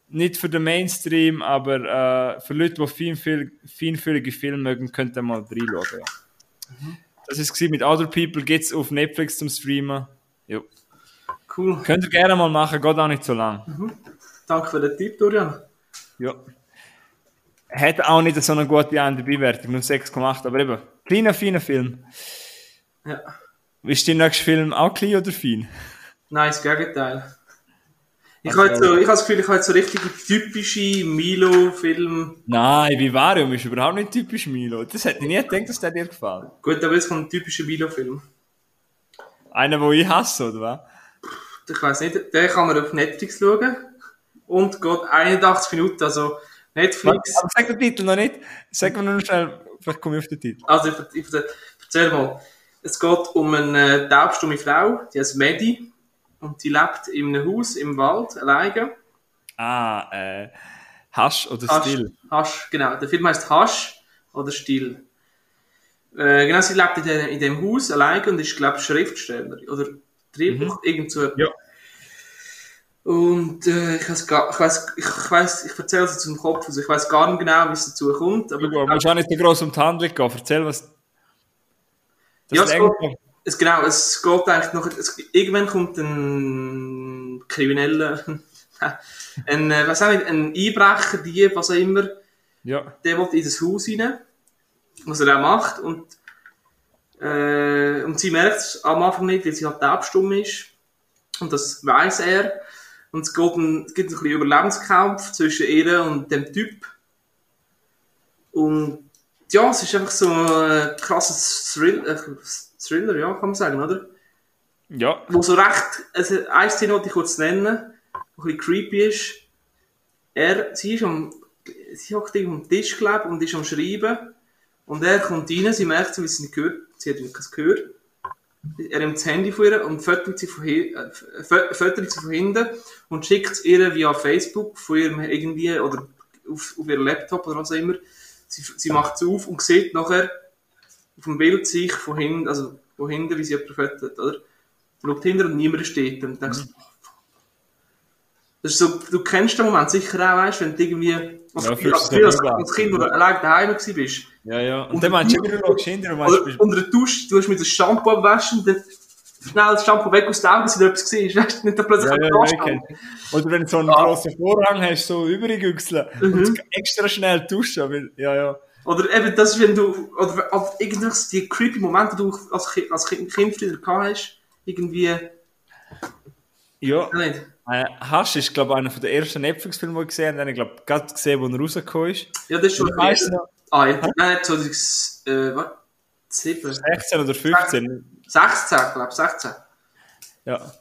Nicht für den Mainstream, aber äh, für Leute, die feinfühl feinfühlige Filme mögen, könnt ihr mal reinschauen. Ja. Mhm. Das ist mit Other People, geht es auf Netflix zum Streamen. Jo. Cool. Könnt ihr gerne mal machen, geht auch nicht so lang. Mhm. Danke für den Tipp, Dorian. Ja. Hat auch nicht so eine gute IMDb-Bewertung, nur 6,8, aber eben, kleiner, feiner Film. Ja. Ist dein nächster Film auch klein oder fein? Nein, das Gegenteil. Ich also, habe, so, ich habe das Gefühl, ich habe so richtig typische Milo-Film. Nein, Vivarium ist überhaupt nicht typisch Milo. Das hätte ich nie gedacht, dass der dir gefällt. Gut, aber es kommt ein typischer Milo-Film. Einer, den ich hasse, oder was? Ich weiß nicht, den kann man auf Netflix schauen. Und geht 81 Minuten, also Netflix. Aber sag den Titel noch nicht. Sag mir nur schnell, vielleicht komme ich auf den Titel. Also, ich, ich, ich erzähl mal. Es geht um eine taubstumme Frau, die heißt Maddie. Und die lebt in einem Haus im Wald, alleine. Ah, äh, Hasch oder Hasch, Still? Hasch, genau. Der Film heißt Hasch oder Still. Äh, genau, sie lebt in, de, in dem Haus alleine und ist, glaube ich, Schriftsteller. Oder Drehbuch, mhm. irgend so. Ja. Und äh, ich weiß, gar, ich weiß, ich weiß, ich erzähle es jetzt im Kopf, also ich weiß gar nicht genau, wie es dazu kommt. Aber du musst auch nicht so groß um die Handlung gehen. Erzähl, was. ja, es geht, es, genau, es geht eigentlich noch. Es, irgendwann kommt ein Krimineller, ein, äh, was auch nicht, ein Einbrecher, Dieb, was auch immer. Ja. Der will in das Haus rein, was er auch macht. Und, äh, und sie merkt es am Anfang nicht, weil sie halt taubstumm ist. Und das weiß er. Und es, geht ein, es gibt ein bisschen Überlebenskampf zwischen ihr und dem Typ. Und ja, es ist einfach so ein krasses Thrill, äh, Thriller, ja, kann man sagen, oder? Ja. Wo so recht, also eine Szene wollte ich kurz nennen, die ein bisschen creepy ist. Er, sie ist am, sie hockt am Tisch, glaube und ist am Schreiben. Und er kommt rein, sie merkt, wie sie nicht gehört, sie hat kein Gehör. Er nimmt das Handy von ihr und fötelt sie von, äh, sie von hinten und schickt es ihr via Facebook von ihrem irgendwie oder auf, auf ihrem Laptop oder was auch immer. Sie, sie macht es auf und sieht nachher auf dem Bild sich von hinten, also von hinten, wie sie jemand fötelt, oder? Schaut hinter und niemand steht und denkst, mhm. Das ist so, du kennst den Moment sicher auch, weißt wenn du irgendwie als, ja, als, als, als Kind oder allein daheim warst. Ja, ja. Und, und dann meinst du immer noch Kinder, weißt du. Unter der Dusche, du hast mit dem Shampoo abwaschen, dann schnell das Shampoo weg aus den Augen, wenn du etwas siehst, weißt du, nicht da plötzlich ja, ja, ja, Oder wenn du so einen ah. grossen Vorhang hast, so übergüchseln mhm. und extra schnell duschen, weil, ja, ja. Oder eben, das ist, wenn du, oder, oder irgendwelche die creepy Momente, die du als, als Kind, früher gehabt hast, irgendwie. Ja. Nicht. Äh, Hasch ist, glaube ich, einer der ersten Netflix-Filme, die ich gesehen habe. Den habe ich, glaube gerade gesehen, wo er rausgekommen ist. Ja, das ist schon ein Ah, ja. Nein, 2000, äh, was? 7? 16 oder 15? 16, glaube ich, 16. Ja.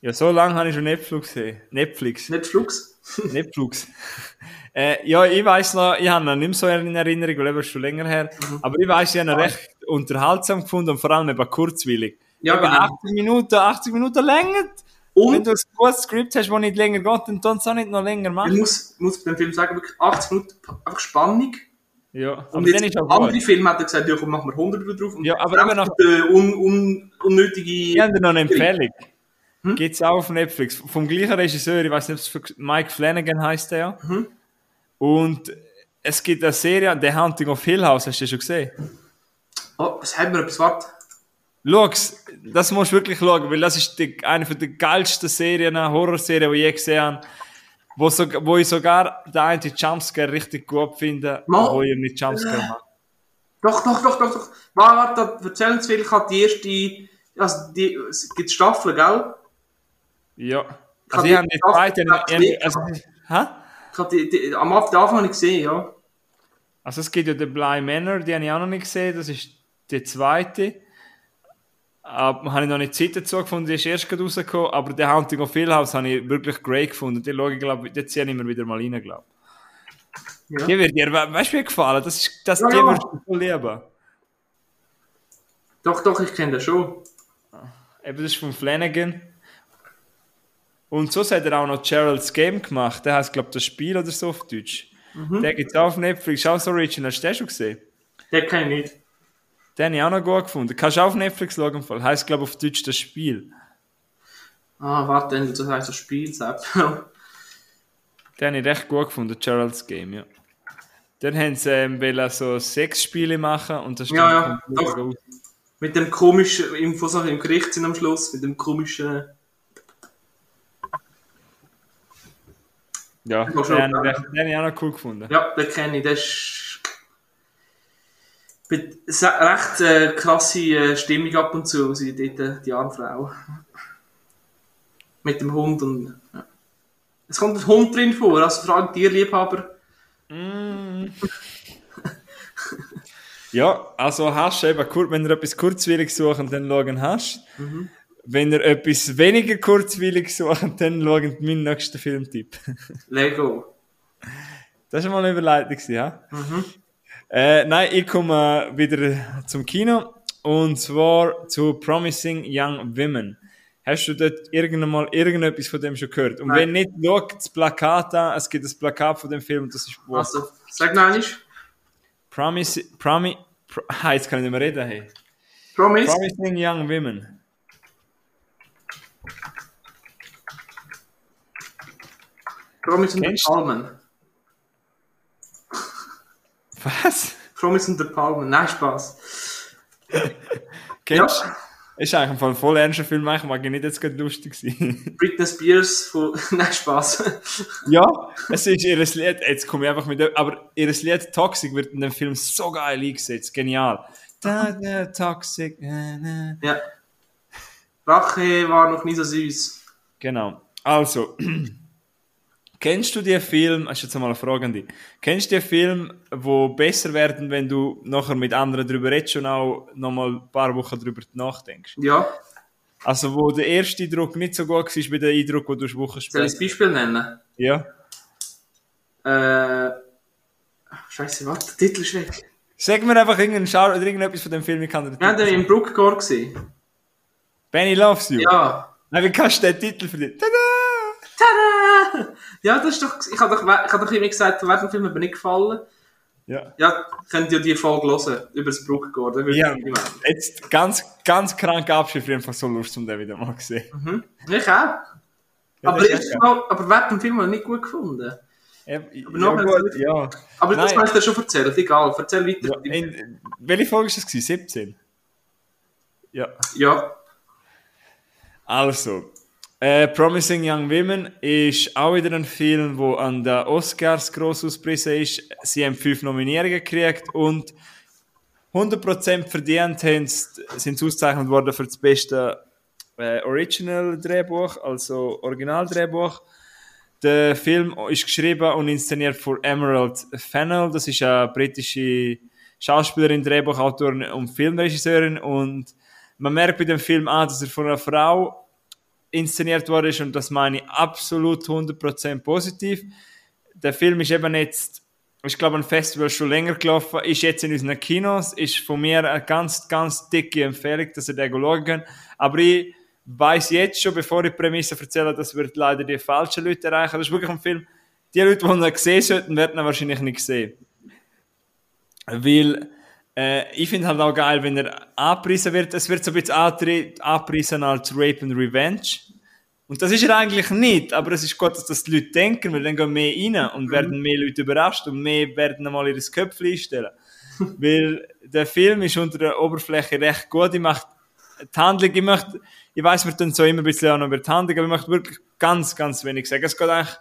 Ja, so lange habe ich schon Netflix gesehen. Netflix. Netflix? Netflix. äh, ja, ich weiß noch, ich habe ihn nicht mehr so in Erinnerung, weil er schon länger her. Mhm. Aber ich weiß, ich habe ihn recht unterhaltsam gefunden und vor allem eben kurzwillig. Ja, eben genau. 80 Minuten, 80 Minuten länger. Und wenn du ein gutes Skript hast, das nicht länger geht, dann kannst du es auch nicht noch länger machen. Ich muss, muss bei dem Film sagen, wirklich 80 Minuten einfach Spannung. Ja, und jetzt, dann ist auch andere Filme hat er gesagt, ja komm, machen wir 100 drauf. Und ja, aber immer noch... Un, un, unnötige... Ich habe noch eine Empfehlung. Hm? Gibt es auch auf Netflix. Vom gleichen Regisseur, ich weiß nicht, ob es Mike Flanagan heißt der ja. Mhm. Und es gibt eine Serie, The Hunting of Hill House, hast du schon gesehen? Oh, was haben wir etwas, warte. Schau's, das musst du wirklich schauen, weil das ist die, eine der geilsten Serien, Horrorserien, die ich je gesehen habe. Wo, so, wo ich sogar den einen Jumpscare richtig gut finde, Mal. wo ich nicht Jumpscare mache. Doch, doch, doch, doch, doch. Warte, erzähl uns viel, ich habe die erste, also die, es gibt Staffeln, gell? Ja. Also ich, habe die zweite, also, hä? Ich habe die, die, am Anfang habe ich gesehen, ja. Also es gibt ja den Bly Manor, die habe ich auch noch nicht gesehen, das ist die zweite. Aber habe ich noch nicht Zeit dazu gefunden, die ist erst gerade rausgekommen, aber der Hunting of Hill House habe ich wirklich great gefunden. Die schaue ich, glaube die ziehe ich mir wieder mal rein, glaube ja. Die wird dir, weißt du, wie gefallen? Das ist, das, ja, die ja. würdest du voll lieben. Doch, doch, ich kenne das schon. Eben, das ist von Flanagan. Und so hat er auch noch Gerald's Game gemacht. Der heißt, glaube ich, das Spiel oder so auf Deutsch. Mhm. Der gibt es auch auf Netflix. Schau so Original. Hast du den schon gesehen? Den kenne ich nicht. Den habe ich auch noch gut gefunden. Kannst du auch auf Netflix schauen. Fall. Heißt, glaube ich, auf Deutsch das Spiel. Ah, warte, das heißt das Spiel selbst. den habe ich recht gut gefunden, Gerald's Game, ja. Dann haben sie ähm, so sechs Spiele machen und das ja, ja, doch. Mit dem komischen, im, im Gericht sind am Schluss, mit dem komischen. Ja, den, den, den habe ich auch noch cool gefunden. Ja, den kenne ich, das ist recht äh, krasse äh, Stimmung ab und zu, sie dort, äh, die arme Frau. Mit dem Hund und. Ja. Es kommt ein Hund drin vor, also fragen Tierliebhaber. Mm. ja, also hast du eben, wenn ihr etwas kurzwillig sucht, dann schauen hast. Mhm. Wenn ihr etwas weniger kurzwillig sucht, dann schaut meinen nächsten Filmtipp. Lego. Das war mal eine Überleitung, ja? Mhm. Äh, nein, ich komme wieder zum Kino und zwar zu Promising Young Women. Hast du dort irgendwann mal irgendetwas von dem schon gehört? Und nein. wenn nicht, schau das Plakat an. Es gibt das Plakat von dem Film und das ist wo. Also, sag noch. Promise, Promi, Pro, ah, jetzt kann ich nicht mehr reden. Hey. Promise? Promising Young Women. Promising Young Women. Was? Promis und der Palme. Nein, Spaß. Kennst du? Ja. Ist eigentlich ein voll ernster Film, ich mag ich nicht jetzt gerade lustig sein. Britney Spears von. Nein, Spaß. ja, es ist ihr Lied, jetzt komme ich einfach mit aber ihr Lied Toxic wird in dem Film so geil eingesetzt, genial. Da, da, Toxic. Na, na. Ja. Rache war noch nie so süß. Genau. Also, Kennst du die Film, das ist jetzt mal eine Frage an dich, kennst du die Film, wo besser werden, wenn du nachher mit anderen darüber redest und auch nochmal ein paar Wochen darüber nachdenkst? Ja. Also wo der erste Eindruck nicht so gut war, wie der Eindruck, den du Wochen später... Soll ich ein Beispiel nennen? Ja. Äh... Scheiße, warte, der Titel ist weg. Sag mir einfach irgendeinen Schau oder irgendetwas von dem Film, ich kann dir Ja, der war im Brookgore gesehen. Benny Loves You? Ja. Nein, wie kannst du den Titel dich? Tada! Tada! Ja, das ist doch, ich habe doch, ich habe doch immer gesagt, während dem Film hat mir nicht gefallen. Ja. Ja, könnt ihr die Folge hören, über das Brookgore. Ja, jetzt ganz, ganz krank Abschied, ich einfach so Lust, um den wieder mal zu sehen. Mhm. Ich auch. Ja, aber, ich, aber während dem Film nicht gut gefunden. Ja, aber, ja, gut, ja. aber das hast du schon erzählt, egal, erzähl weiter. Ja, in, welche Folge war das? 17? Ja. Ja. Also, äh, Promising Young Women ist auch wieder ein Film, wo an den Oscars gross ausgepriesen ist. Sie haben fünf Nominierungen gekriegt und 100% verdient sind ausgezeichnet worden für das beste äh, Original Drehbuch, also Originaldrehbuch. Der Film ist geschrieben und inszeniert von Emerald Fennell. Das ist eine britische Schauspielerin, Drehbuchautorin und Filmregisseurin. Und man merkt bei dem Film an, dass er von einer Frau inszeniert worden ist und das meine ich absolut 100% positiv. Der Film ist eben jetzt, ich glaube, ein Festival schon länger gelaufen, ist jetzt in unseren Kinos, ist von mir eine ganz, ganz dicke Empfehlung, dass ihr den schauen könnt. Aber ich weiß jetzt schon, bevor ich die Prämisse erzähle, das wird leider die falschen Leute erreichen. Das ist wirklich ein Film, die Leute, die ihn gesehen sollten, werden ihn wahrscheinlich nicht sehen. Weil, äh, ich finde halt auch geil, wenn er angepriesen wird. Es wird so ein bisschen angepriesen als Rape and Revenge. Und das ist er eigentlich nicht, aber es ist gut, dass das die Leute denken, weil dann gehen mehr rein und mhm. werden mehr Leute überrascht und mehr werden einmal ihr Köpfchen einstellen. weil der Film ist unter der Oberfläche recht gut. Ich mache die Handlung, ich möchte, ich weiß, wir tun so immer ein bisschen auch noch über die Handlung, aber ich möchte wirklich ganz, ganz wenig sagen. Es geht eigentlich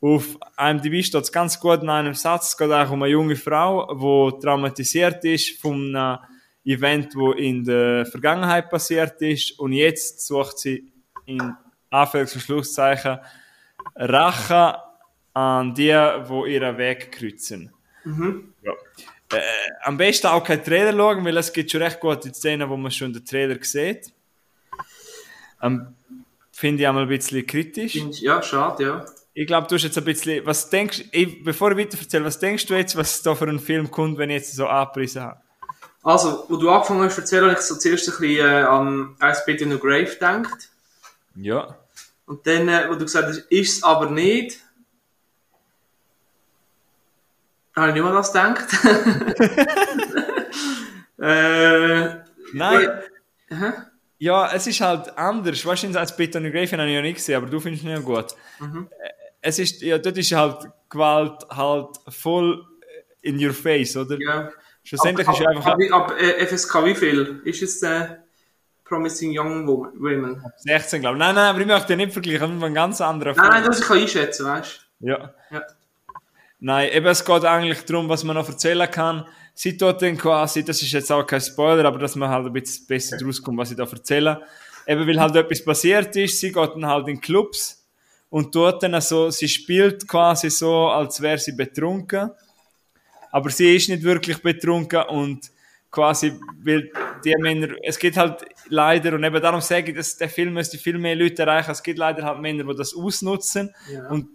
auf IMDb steht es ganz gut in einem Satz. Es geht eigentlich um eine junge Frau, die traumatisiert ist von einem Event, wo in der Vergangenheit passiert ist und jetzt sucht sie in Anführungs- und Schlusszeichen Rache an die, wo ihren Weg kreuzen. Mhm. Ja. Äh, am besten auch kein Trailer schauen, weil es gibt schon recht gute Szenen, wo man schon den Trailer sieht. Ähm, Finde ich einmal ein bisschen kritisch. Ja, schade, ja. Ich glaube, du hast jetzt ein bisschen, was denkst ich, bevor ich weiter erzähle, was denkst du jetzt, was da für ein Film kommt, wenn ich jetzt so angepriesen habe? Also, wo du angefangen hast zu erzählen, habe ich so zuerst ein bisschen äh, an Ice Bit in the Grave gedacht. Ja. Und dann, äh, wo du gesagt hast, ist es aber nicht, habe ich nicht mal das gedacht. äh, Nein. Äh, ja, es ist halt anders. Wahrscheinlich als Peter Grave habe ich ja nicht gesehen, aber du findest ihn ja gut. Mhm. Es ist, ja, dort ist halt Gewalt halt voll in your face, oder? Ja. Schlussendlich ab, ist einfach. Ab, ab, ab äh, FSK wie viel? Ist es äh, Promising Young Women? 16, glaube ich. Nein, nein, aber ich möchte ja nicht vergleichen mit einem ganz anderen. Nein, nein, das kann ich einschätzen, weißt du? Ja. ja. Nein, eben, es geht eigentlich darum, was man noch erzählen kann. Sie tut dann quasi, das ist jetzt auch kein Spoiler, aber dass man halt ein bisschen besser draus kommt, was ich da erzähle. Eben, weil halt etwas passiert ist, sie geht dann halt in Clubs und dort dann so, sie spielt quasi so, als wäre sie betrunken. Aber sie ist nicht wirklich betrunken und quasi, weil die Männer, es gibt halt leider, und eben darum sage ich, dass der Film müsste viel mehr Leute erreichen, es gibt leider halt Männer, die das ausnutzen ja. und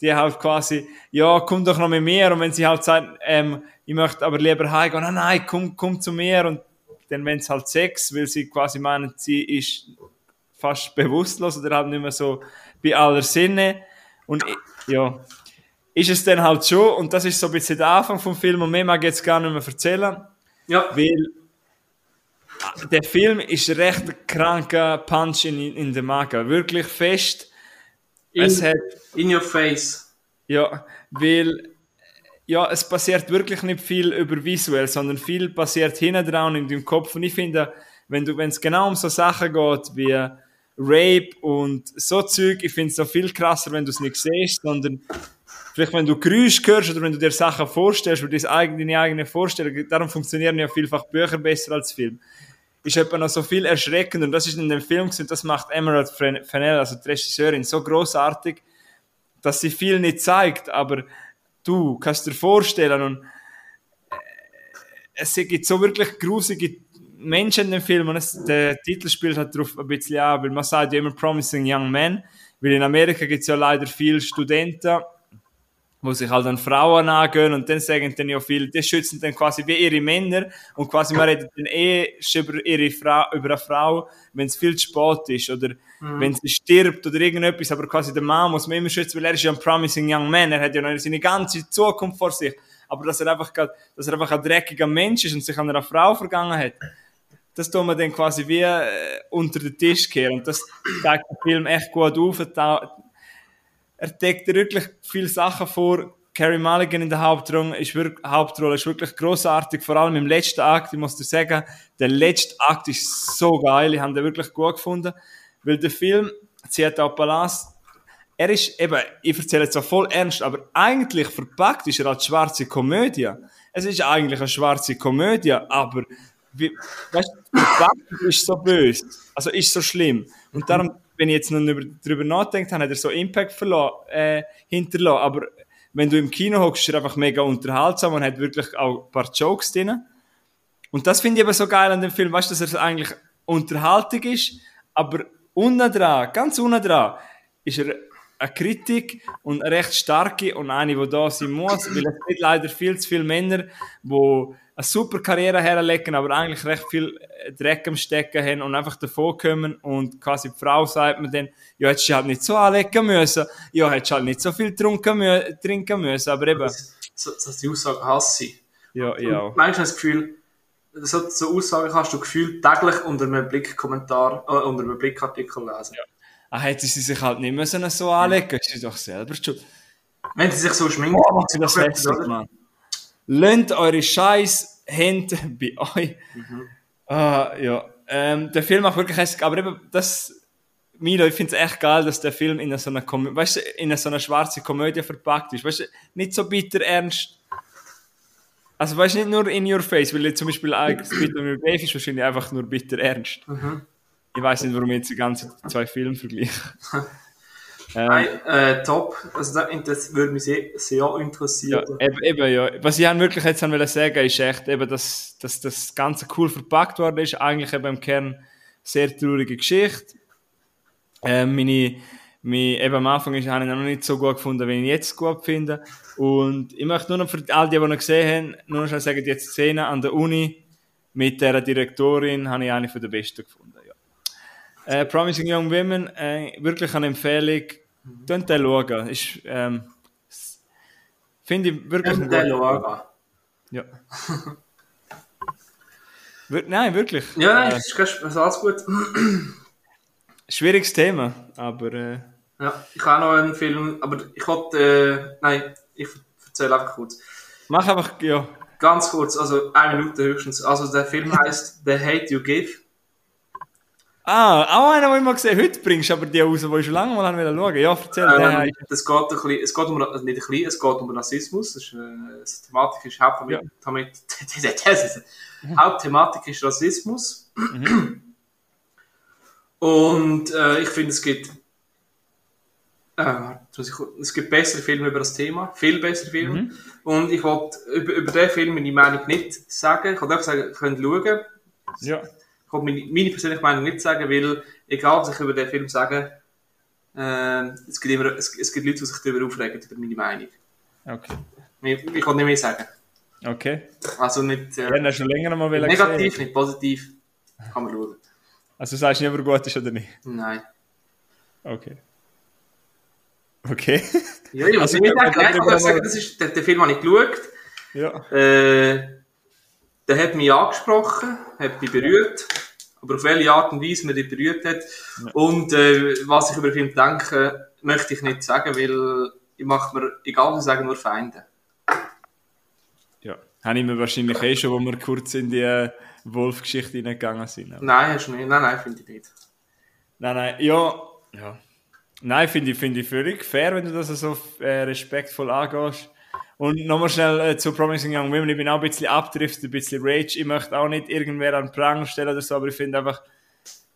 die halt quasi, ja, komm doch noch mit mir und wenn sie halt sagen, ähm, ich möchte aber lieber heimgehen, nein, nein, komm, komm zu mir und dann wenn es halt Sex, weil sie quasi meinen, sie ist fast bewusstlos oder halt nicht mehr so bei aller Sinne und ja, ist es dann halt schon und das ist so ein bisschen der Anfang vom Film und mehr mag ich jetzt gar nicht mehr erzählen, ja. weil der Film ist recht ein kranker Punch in, in den Magen. Wirklich fest. In, es hat, in your face. Ja, weil ja, es passiert wirklich nicht viel über visuell, sondern viel passiert hinten dran in deinem Kopf. Und ich finde, wenn du, wenn es genau um so Sachen geht wie Rape und so Zeug, ich finde es so viel krasser, wenn du es nicht siehst, sondern vielleicht wenn du Geräusche hörst oder wenn du dir Sachen vorstellst, oder deine eigene Vorstellung, darum funktionieren ja vielfach Bücher besser als Film. Ist etwa noch so viel erschreckend und das ist in dem Film und das macht Emerald Fennell, also die Regisseurin, so großartig, dass sie viel nicht zeigt, aber du kannst dir vorstellen und äh, es gibt so wirklich grusige Menschen in dem Film und es, der Titel spielt halt darauf ein bisschen an, weil man sagt ja immer Promising Young Man, weil in Amerika gibt es ja leider viele Studenten, wo sich halt an Frauen angehen und dann sagen dann ja viel, die schützen dann quasi wie ihre Männer und quasi man redet dann eh über ihre Frau, über eine Frau, wenn es viel zu spät ist oder mhm. wenn sie stirbt oder irgendetwas, aber quasi der Mann muss man immer schützen, weil er ist ja ein promising young man, er hat ja noch seine ganze Zukunft vor sich, aber dass er einfach, dass er einfach ein dreckiger Mensch ist und sich an einer Frau vergangen hat, das tun wir dann quasi wie äh, unter den Tisch kehren und das zeigt der Film echt gut auf, er deckt wirklich viele Sachen vor. Carrie Mulligan in der Hauptrolle ist wirklich, Hauptrolle ist wirklich großartig, vor allem im letzten Akt. Ich muss dir sagen, der letzte Akt ist so geil. Ich habe den wirklich gut gefunden, weil der Film zieht auch Palast. Er ist eben, ich erzähle jetzt so voll ernst, aber eigentlich verpackt ist er als schwarze Komödie. Es ist eigentlich eine schwarze Komödie, aber wie, weißt, verpackt ist so böse, also ist so schlimm. Und darum wenn ich jetzt noch darüber nachdenke, hat er so Impact verloren, äh, hinterlassen. Aber wenn du im Kino hockst, ist er einfach mega unterhaltsam und hat wirklich auch ein paar Jokes drin. Und das finde ich aber so geil an dem Film, weißt du, dass er eigentlich Unterhaltung ist, aber unten dran, ganz unten dran, ist er eine Kritik und eine recht starke und eine, die da sein muss, weil es gibt leider viel zu viele Männer, die eine super Karriere herlegen, aber eigentlich recht viel Dreck am Stecken haben und einfach davon kommen und quasi die Frau sagt mir dann, ja, hättest du halt nicht so anlegen müssen, ja, hättest du halt nicht so viel trinken, trinken müssen, aber eben. Das, so, dass die Aussage hasse ich. Ja, ja. Manchmal das Gefühl, so, so Aussagen kannst du gefühlt täglich unter einem Blickkommentar, äh, unter einem Blickartikel lesen. Ja. Ah, hätte sie sich halt nicht müssen so anlegen, ist sie doch selber schuld. Wenn sie sich so schminken, oh, macht sie das hässlich, Mann. Lönnt eure scheiß Hände bei euch. Mhm. Ah, ja. Ähm, der Film macht wirklich hässlich, aber eben, das, Milo, ich finde es echt geil, dass der Film in so einer, Komö weißt in so einer schwarzen Komödie verpackt ist. Weißt du, nicht so bitter ernst. Also, weißt du, nicht nur in your face, weil zum Beispiel Bitter Your Grave ist wahrscheinlich einfach nur bitter ernst. Mhm. Ich weiß nicht, warum ich jetzt die ganzen zwei Filme vergleiche. Ähm, Nein, äh, top. Also das, würde mich sehr, sehr interessieren. Ja, eben, eben, ja. Was ich wirklich jetzt sagen wollte ist echt eben, dass, dass das Ganze cool verpackt worden ist. Eigentlich eben im Kern sehr traurige Geschichte. Äh, meine, meine, eben am Anfang ist, habe ich noch nicht so gut gefunden, wie ich jetzt gut finde. Und ich möchte nur noch für all die, die noch gesehen haben, nur noch sagen, die Szene an der Uni mit der Direktorin habe ich eine von der besten gefunden. Äh, Promising Young Women, äh, wirklich eine Empfehlung. Den schauen. Ist, ähm, Finde ich wirklich ein schauen. Ja. Wir, nein, wirklich. Ja, nein, äh, ist, ist alles gut. Schwieriges Thema, aber. Äh, ja, ich habe noch einen Film, aber ich wollte. Äh, nein, ich erzähle einfach kurz. Mach einfach, ja. Ganz kurz, also eine Minute höchstens. Also der Film heißt The Hate You Give. Ah, auch einer, den ich mal gesehen heute bringst du aber die raus, die ich schon lange mal schauen wollte. Ja, erzähl. Ähm, das geht ein bisschen, es geht um, nicht ein bisschen, es geht um Rassismus. Das ist, äh, das Thematik ist Hauptthematik, ja. Hauptthematik ist Rassismus. Mhm. Und äh, ich finde, es gibt äh, es gibt bessere Filme über das Thema, viel bessere Filme. Mhm. Und ich wollte über, über den Film meine Meinung nicht sagen. Ich wollte einfach sagen, ihr könnt schauen. Ja kann meine, meine persönliche Meinung nicht sagen, weil, egal was ich über den Film sage, äh, es, gibt immer, es, es, gibt Leute, die sich darüber aufregen, über meine Meinung. Okay. Ich, ich kann nicht mehr sagen. Okay. Also nicht... Äh, ja, schon länger mal Negativ, gesehen. nicht positiv. Kann man schauen. Also sagst du nicht, ob er gut ist oder nicht? Nein. Okay. Okay. ja, ich also, nicht sagen. Ich kann sagen, das ist, den, den Film habe ich geschaut. Ja. Äh, der hat mich angesprochen, hat mich berührt, aber auf welche Art und Weise man dich berührt hat. Ja. Und äh, was ich über den Film denke, möchte ich nicht sagen, weil ich mache mir, egal was ich sage, nur Feinde. Ja, habe ich mir wahrscheinlich eh schon, wo wir kurz in die äh, Wolf-Geschichte hineingegangen sind. Aber. Nein, hast du nicht. Nein, nein, finde ich nicht. Nein, nein, ja, ja. Nein, finde ich, find ich völlig fair, wenn du das so äh, respektvoll angehst. Und nochmal schnell äh, zu Promising Young Women. Ich bin auch ein bisschen abdriftet, ein bisschen Rage. Ich möchte auch nicht irgendwer an Prang stellen oder so, aber ich finde einfach,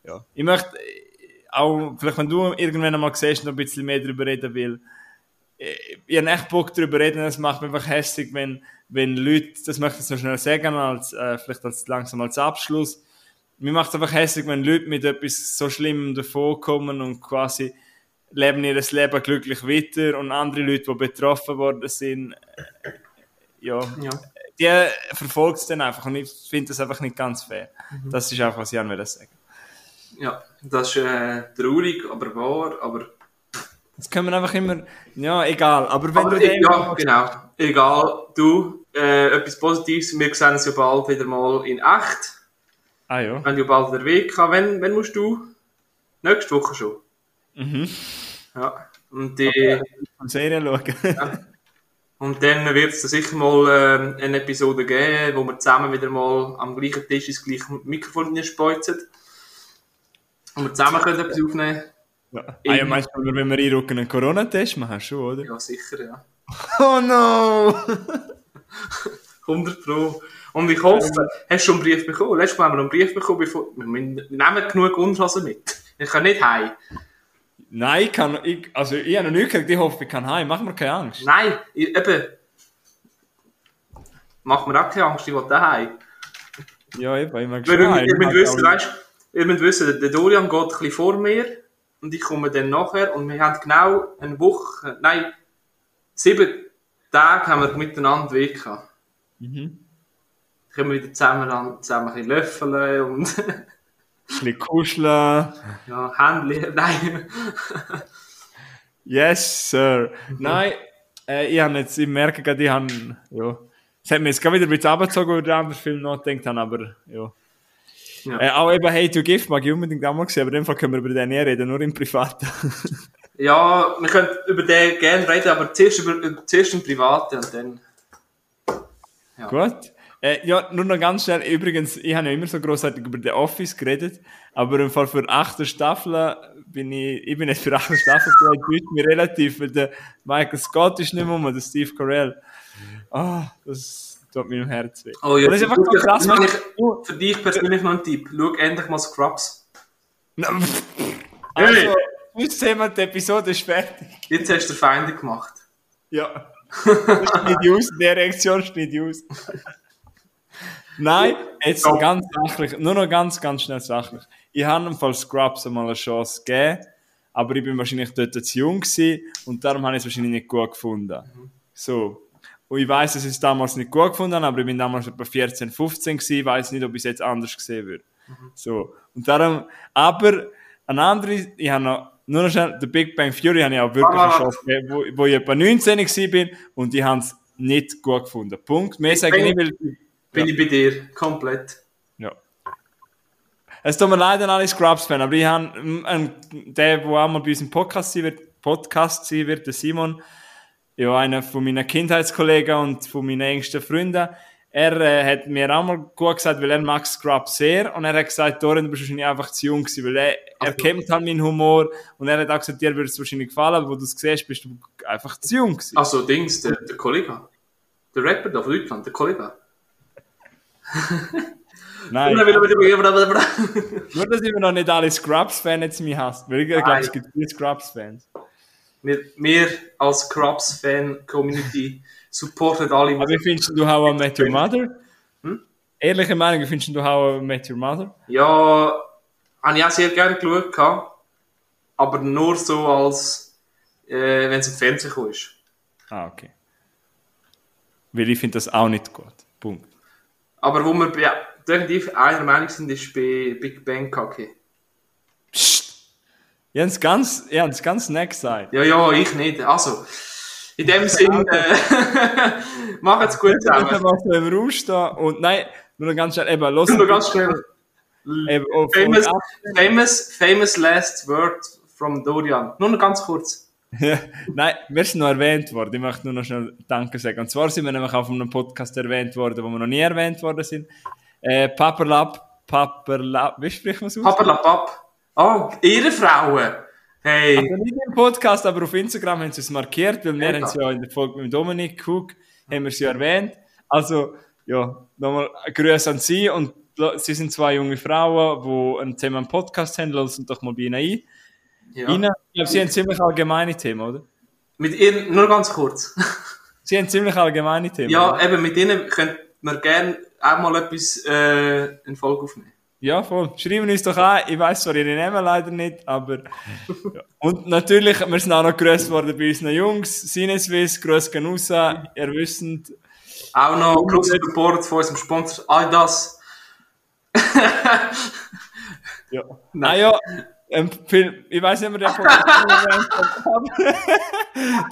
ja, ich möchte äh, auch, vielleicht wenn du irgendwann einmal siehst, noch ein bisschen mehr darüber reden will. Äh, ich habe echt Bock darüber reden, es macht mich einfach hässlich, wenn, wenn Leute, das möchte ich so schnell sagen, als, äh, vielleicht als, langsam als Abschluss, mir macht es einfach hässlich, wenn Leute mit etwas so Schlimmem davon kommen und quasi leben ihr Leben glücklich weiter und andere Leute, die betroffen worden sind, äh, ja, ja. die verfolgt es dann einfach und ich finde das einfach nicht ganz fair. Mhm. Das ist einfach, was ich an sagen Ja, das ist äh, traurig, aber wahr, aber... Das können wir einfach immer... Ja, egal, aber wenn aber du... Ich, ja, genau. Egal, du, äh, etwas Positives, wir sehen uns ja bald wieder mal in echt. Ah ja. Wenn du bald den Weg haben, wenn, wenn musst du? Nächste Woche schon. Mhm. Ja. Und die. Okay. Serie schauen. ja. Und dann wird es sicher mal äh, eine Episode geben, wo wir zusammen wieder mal am gleichen Tisch ins gleiche Mikrofon speuzen. Und wir zusammen können etwas aufnehmen. Ja. Ah, ja, meinst du, wenn wir einrücken einen Corona-Test machen, schon, oder? Ja, sicher, ja. Oh no! 100 Pro. Und ich hoffe, hast du schon einen Brief bekommen? Letztes Mal haben wir einen Brief bekommen, bevor, wir nehmen genug Unterhosen mit. Ich kann nicht heim. Nein, ich kann, ich, also ich habe noch nicht gesagt, ich hoffe, ich kann heim. Mach mir keine Angst. Nein, ich, eben. Mach mir auch keine Angst, ich will daheim. Ja, eben, ich mag schon Ihr, ihr, müsst wissen, weißt, ihr müsst wissen, der Dorian geht ein bisschen vor mir und ich komme dann nachher und wir haben genau eine Woche, nein, sieben Tage haben wir miteinander Weg gehabt. Mhm. Können wir wieder zusammen, zusammen ein bisschen löffeln und bisschen kuscheln. Ja, Händchen, nein. yes, Sir. Nein, äh, ich, habe jetzt, ich merke gerade, ich habe, ja, es hat mir jetzt gerade wieder ein bisschen abgezogen, über den anderen Film nachgedacht habe, aber ja. ja. Äh, auch eben Hey to Gift mag ich unbedingt auch mal sehen, aber in dem Fall können wir über den nie reden, nur im Privaten. ja, wir können über den gerne reden, aber zuerst, über, zuerst im Privaten und dann. Ja. Gut. Äh, ja, nur noch ganz schnell. Übrigens, ich habe ja immer so großartig über The Office geredet, aber im Fall für achte Staffel bin ich, ich bin jetzt für achte Staffel enttäuscht mir relativ, weil der Michael Scott ist nicht mehr, der Steve Carell. Ah, oh, das tut mir im Herzen weh. Oh ja, das ist einfach so krass. Ich, für dich persönlich noch ein Tipp. Schau endlich mal Scrubs. also, jetzt sehen wir, die Episode ist fertig. Jetzt hast du Feinde gemacht. Ja. Das schneide aus, die Reaktion schneide aus. Nein, jetzt ja. ganz sachlich, nur noch ganz, ganz schnell sachlich. Ich habe im Fall Scrubs einmal eine Chance gegeben, aber ich bin wahrscheinlich dort zu jung gewesen und darum habe ich es wahrscheinlich nicht gut gefunden. Mhm. So. Und ich weiß, dass ich es damals nicht gut gefunden habe, aber ich bin damals etwa 14, 15 gewesen, ich weiß nicht, ob ich es jetzt anders gesehen würde. Mhm. So. Und darum, aber ein anderes, ich habe noch, nur noch schnell, The Big Bang Theory habe ich auch wirklich ah, eine Chance gegeben, wo, wo ich etwa 19 war und ich habe es nicht gut gefunden. Punkt. Mehr sage ich nicht, weil bin ja. ich bei dir, komplett. Ja. Es tut mir leid an alle Scrubs-Fans, aber ich habe einen, der, der auch mal bei uns im Podcast sein wird, Podcast sein wird, der Simon, ja, einer von meinen Kindheitskollegen und von meinen engsten Freunden, er äh, hat mir auch mal gut gesagt, weil er mag Scrubs sehr und er hat gesagt, Doran, du bist wahrscheinlich einfach zu jung gewesen, weil er, er kennt halt meinen Humor und er hat auch gesagt, dir würde es wahrscheinlich gefallen, aber wo du es siehst, bist du einfach zu jung gewesen. Also Dings, der, der Kollege, der Rapper da von Deutschland, der Kollege. Nein. Nur, dass ich noch nicht alle Scrubs-Fans jetzt mich hasst. Weil ich glaube, es gibt viele Scrubs-Fans. Wir, wir als Scrubs-Fan-Community supporten alle. Aber wie findest du How I Met Your Mother? Hm? Ehrliche Meinung, wie findest du How I Met Your Mother? Ja, habe ich auch sehr gerne geschaut. Aber nur so als, äh, wenn es im Fernsehen ist. Ah, okay. Weil ich finde das auch nicht gut. Punkt. Aber wo wir ja, definitiv einer Meinung sind, ist bei Big Bang Kacke. Psst! Ich habe es ganz, ich ganz nett gesagt. Ja, ja, ich nicht. Also, in dem Sinn, äh, macht's gut zusammen. Ich muss im Raum stehen und nein, nur ganz schnell, eben, los. Nur ganz schnell. Eben, famous, famous, famous last word from Dorian. Nur noch ganz kurz. Nein, wir sind noch erwähnt worden. Ich möchte nur noch schnell Danke sagen. Und zwar sind wir nämlich auf einem Podcast erwähnt worden, wo wir noch nie erwähnt worden sind. Äh, Paperlab, Paperlab, wie spricht man es aus? Paperlab, Pap. Oh, Ehrenfrauen. Hey. Also nicht im Podcast, aber auf Instagram haben sie es markiert, weil wir haben es ja in der Folge mit Dominik Cook, haben wir sie erwähnt. Also, ja, nochmal Grüße an Sie und Sie sind zwei junge Frauen, die ein Thema im Podcast haben, lassen doch mal bei Ihnen ein. Ja. Ihnen, ich glaube, Sie haben ziemlich allgemeine Themen, oder? Mit Ihnen, nur ganz kurz. Sie haben ziemlich allgemeine Themen. Ja, oder? eben, mit Ihnen könnte man gerne auch mal etwas äh, in Folge aufnehmen. Ja, voll. Schreiben uns doch an. Ich weiß zwar ihre Namen leider nicht, aber. ja. Und natürlich, wir sind auch noch grüßt worden bei unseren Jungs. Sineswiss, grüß gehen raus. Ihr wisst. Auch noch großer Support von unserem Sponsor Adidas. ja. Nein, ja. Ich weiß nicht mehr, der Podcast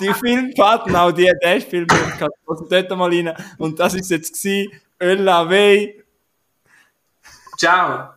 Die Filmpaten, auch die, der Film, also dort mal rein. Und das ist jetzt gewesen. Öl Ciao.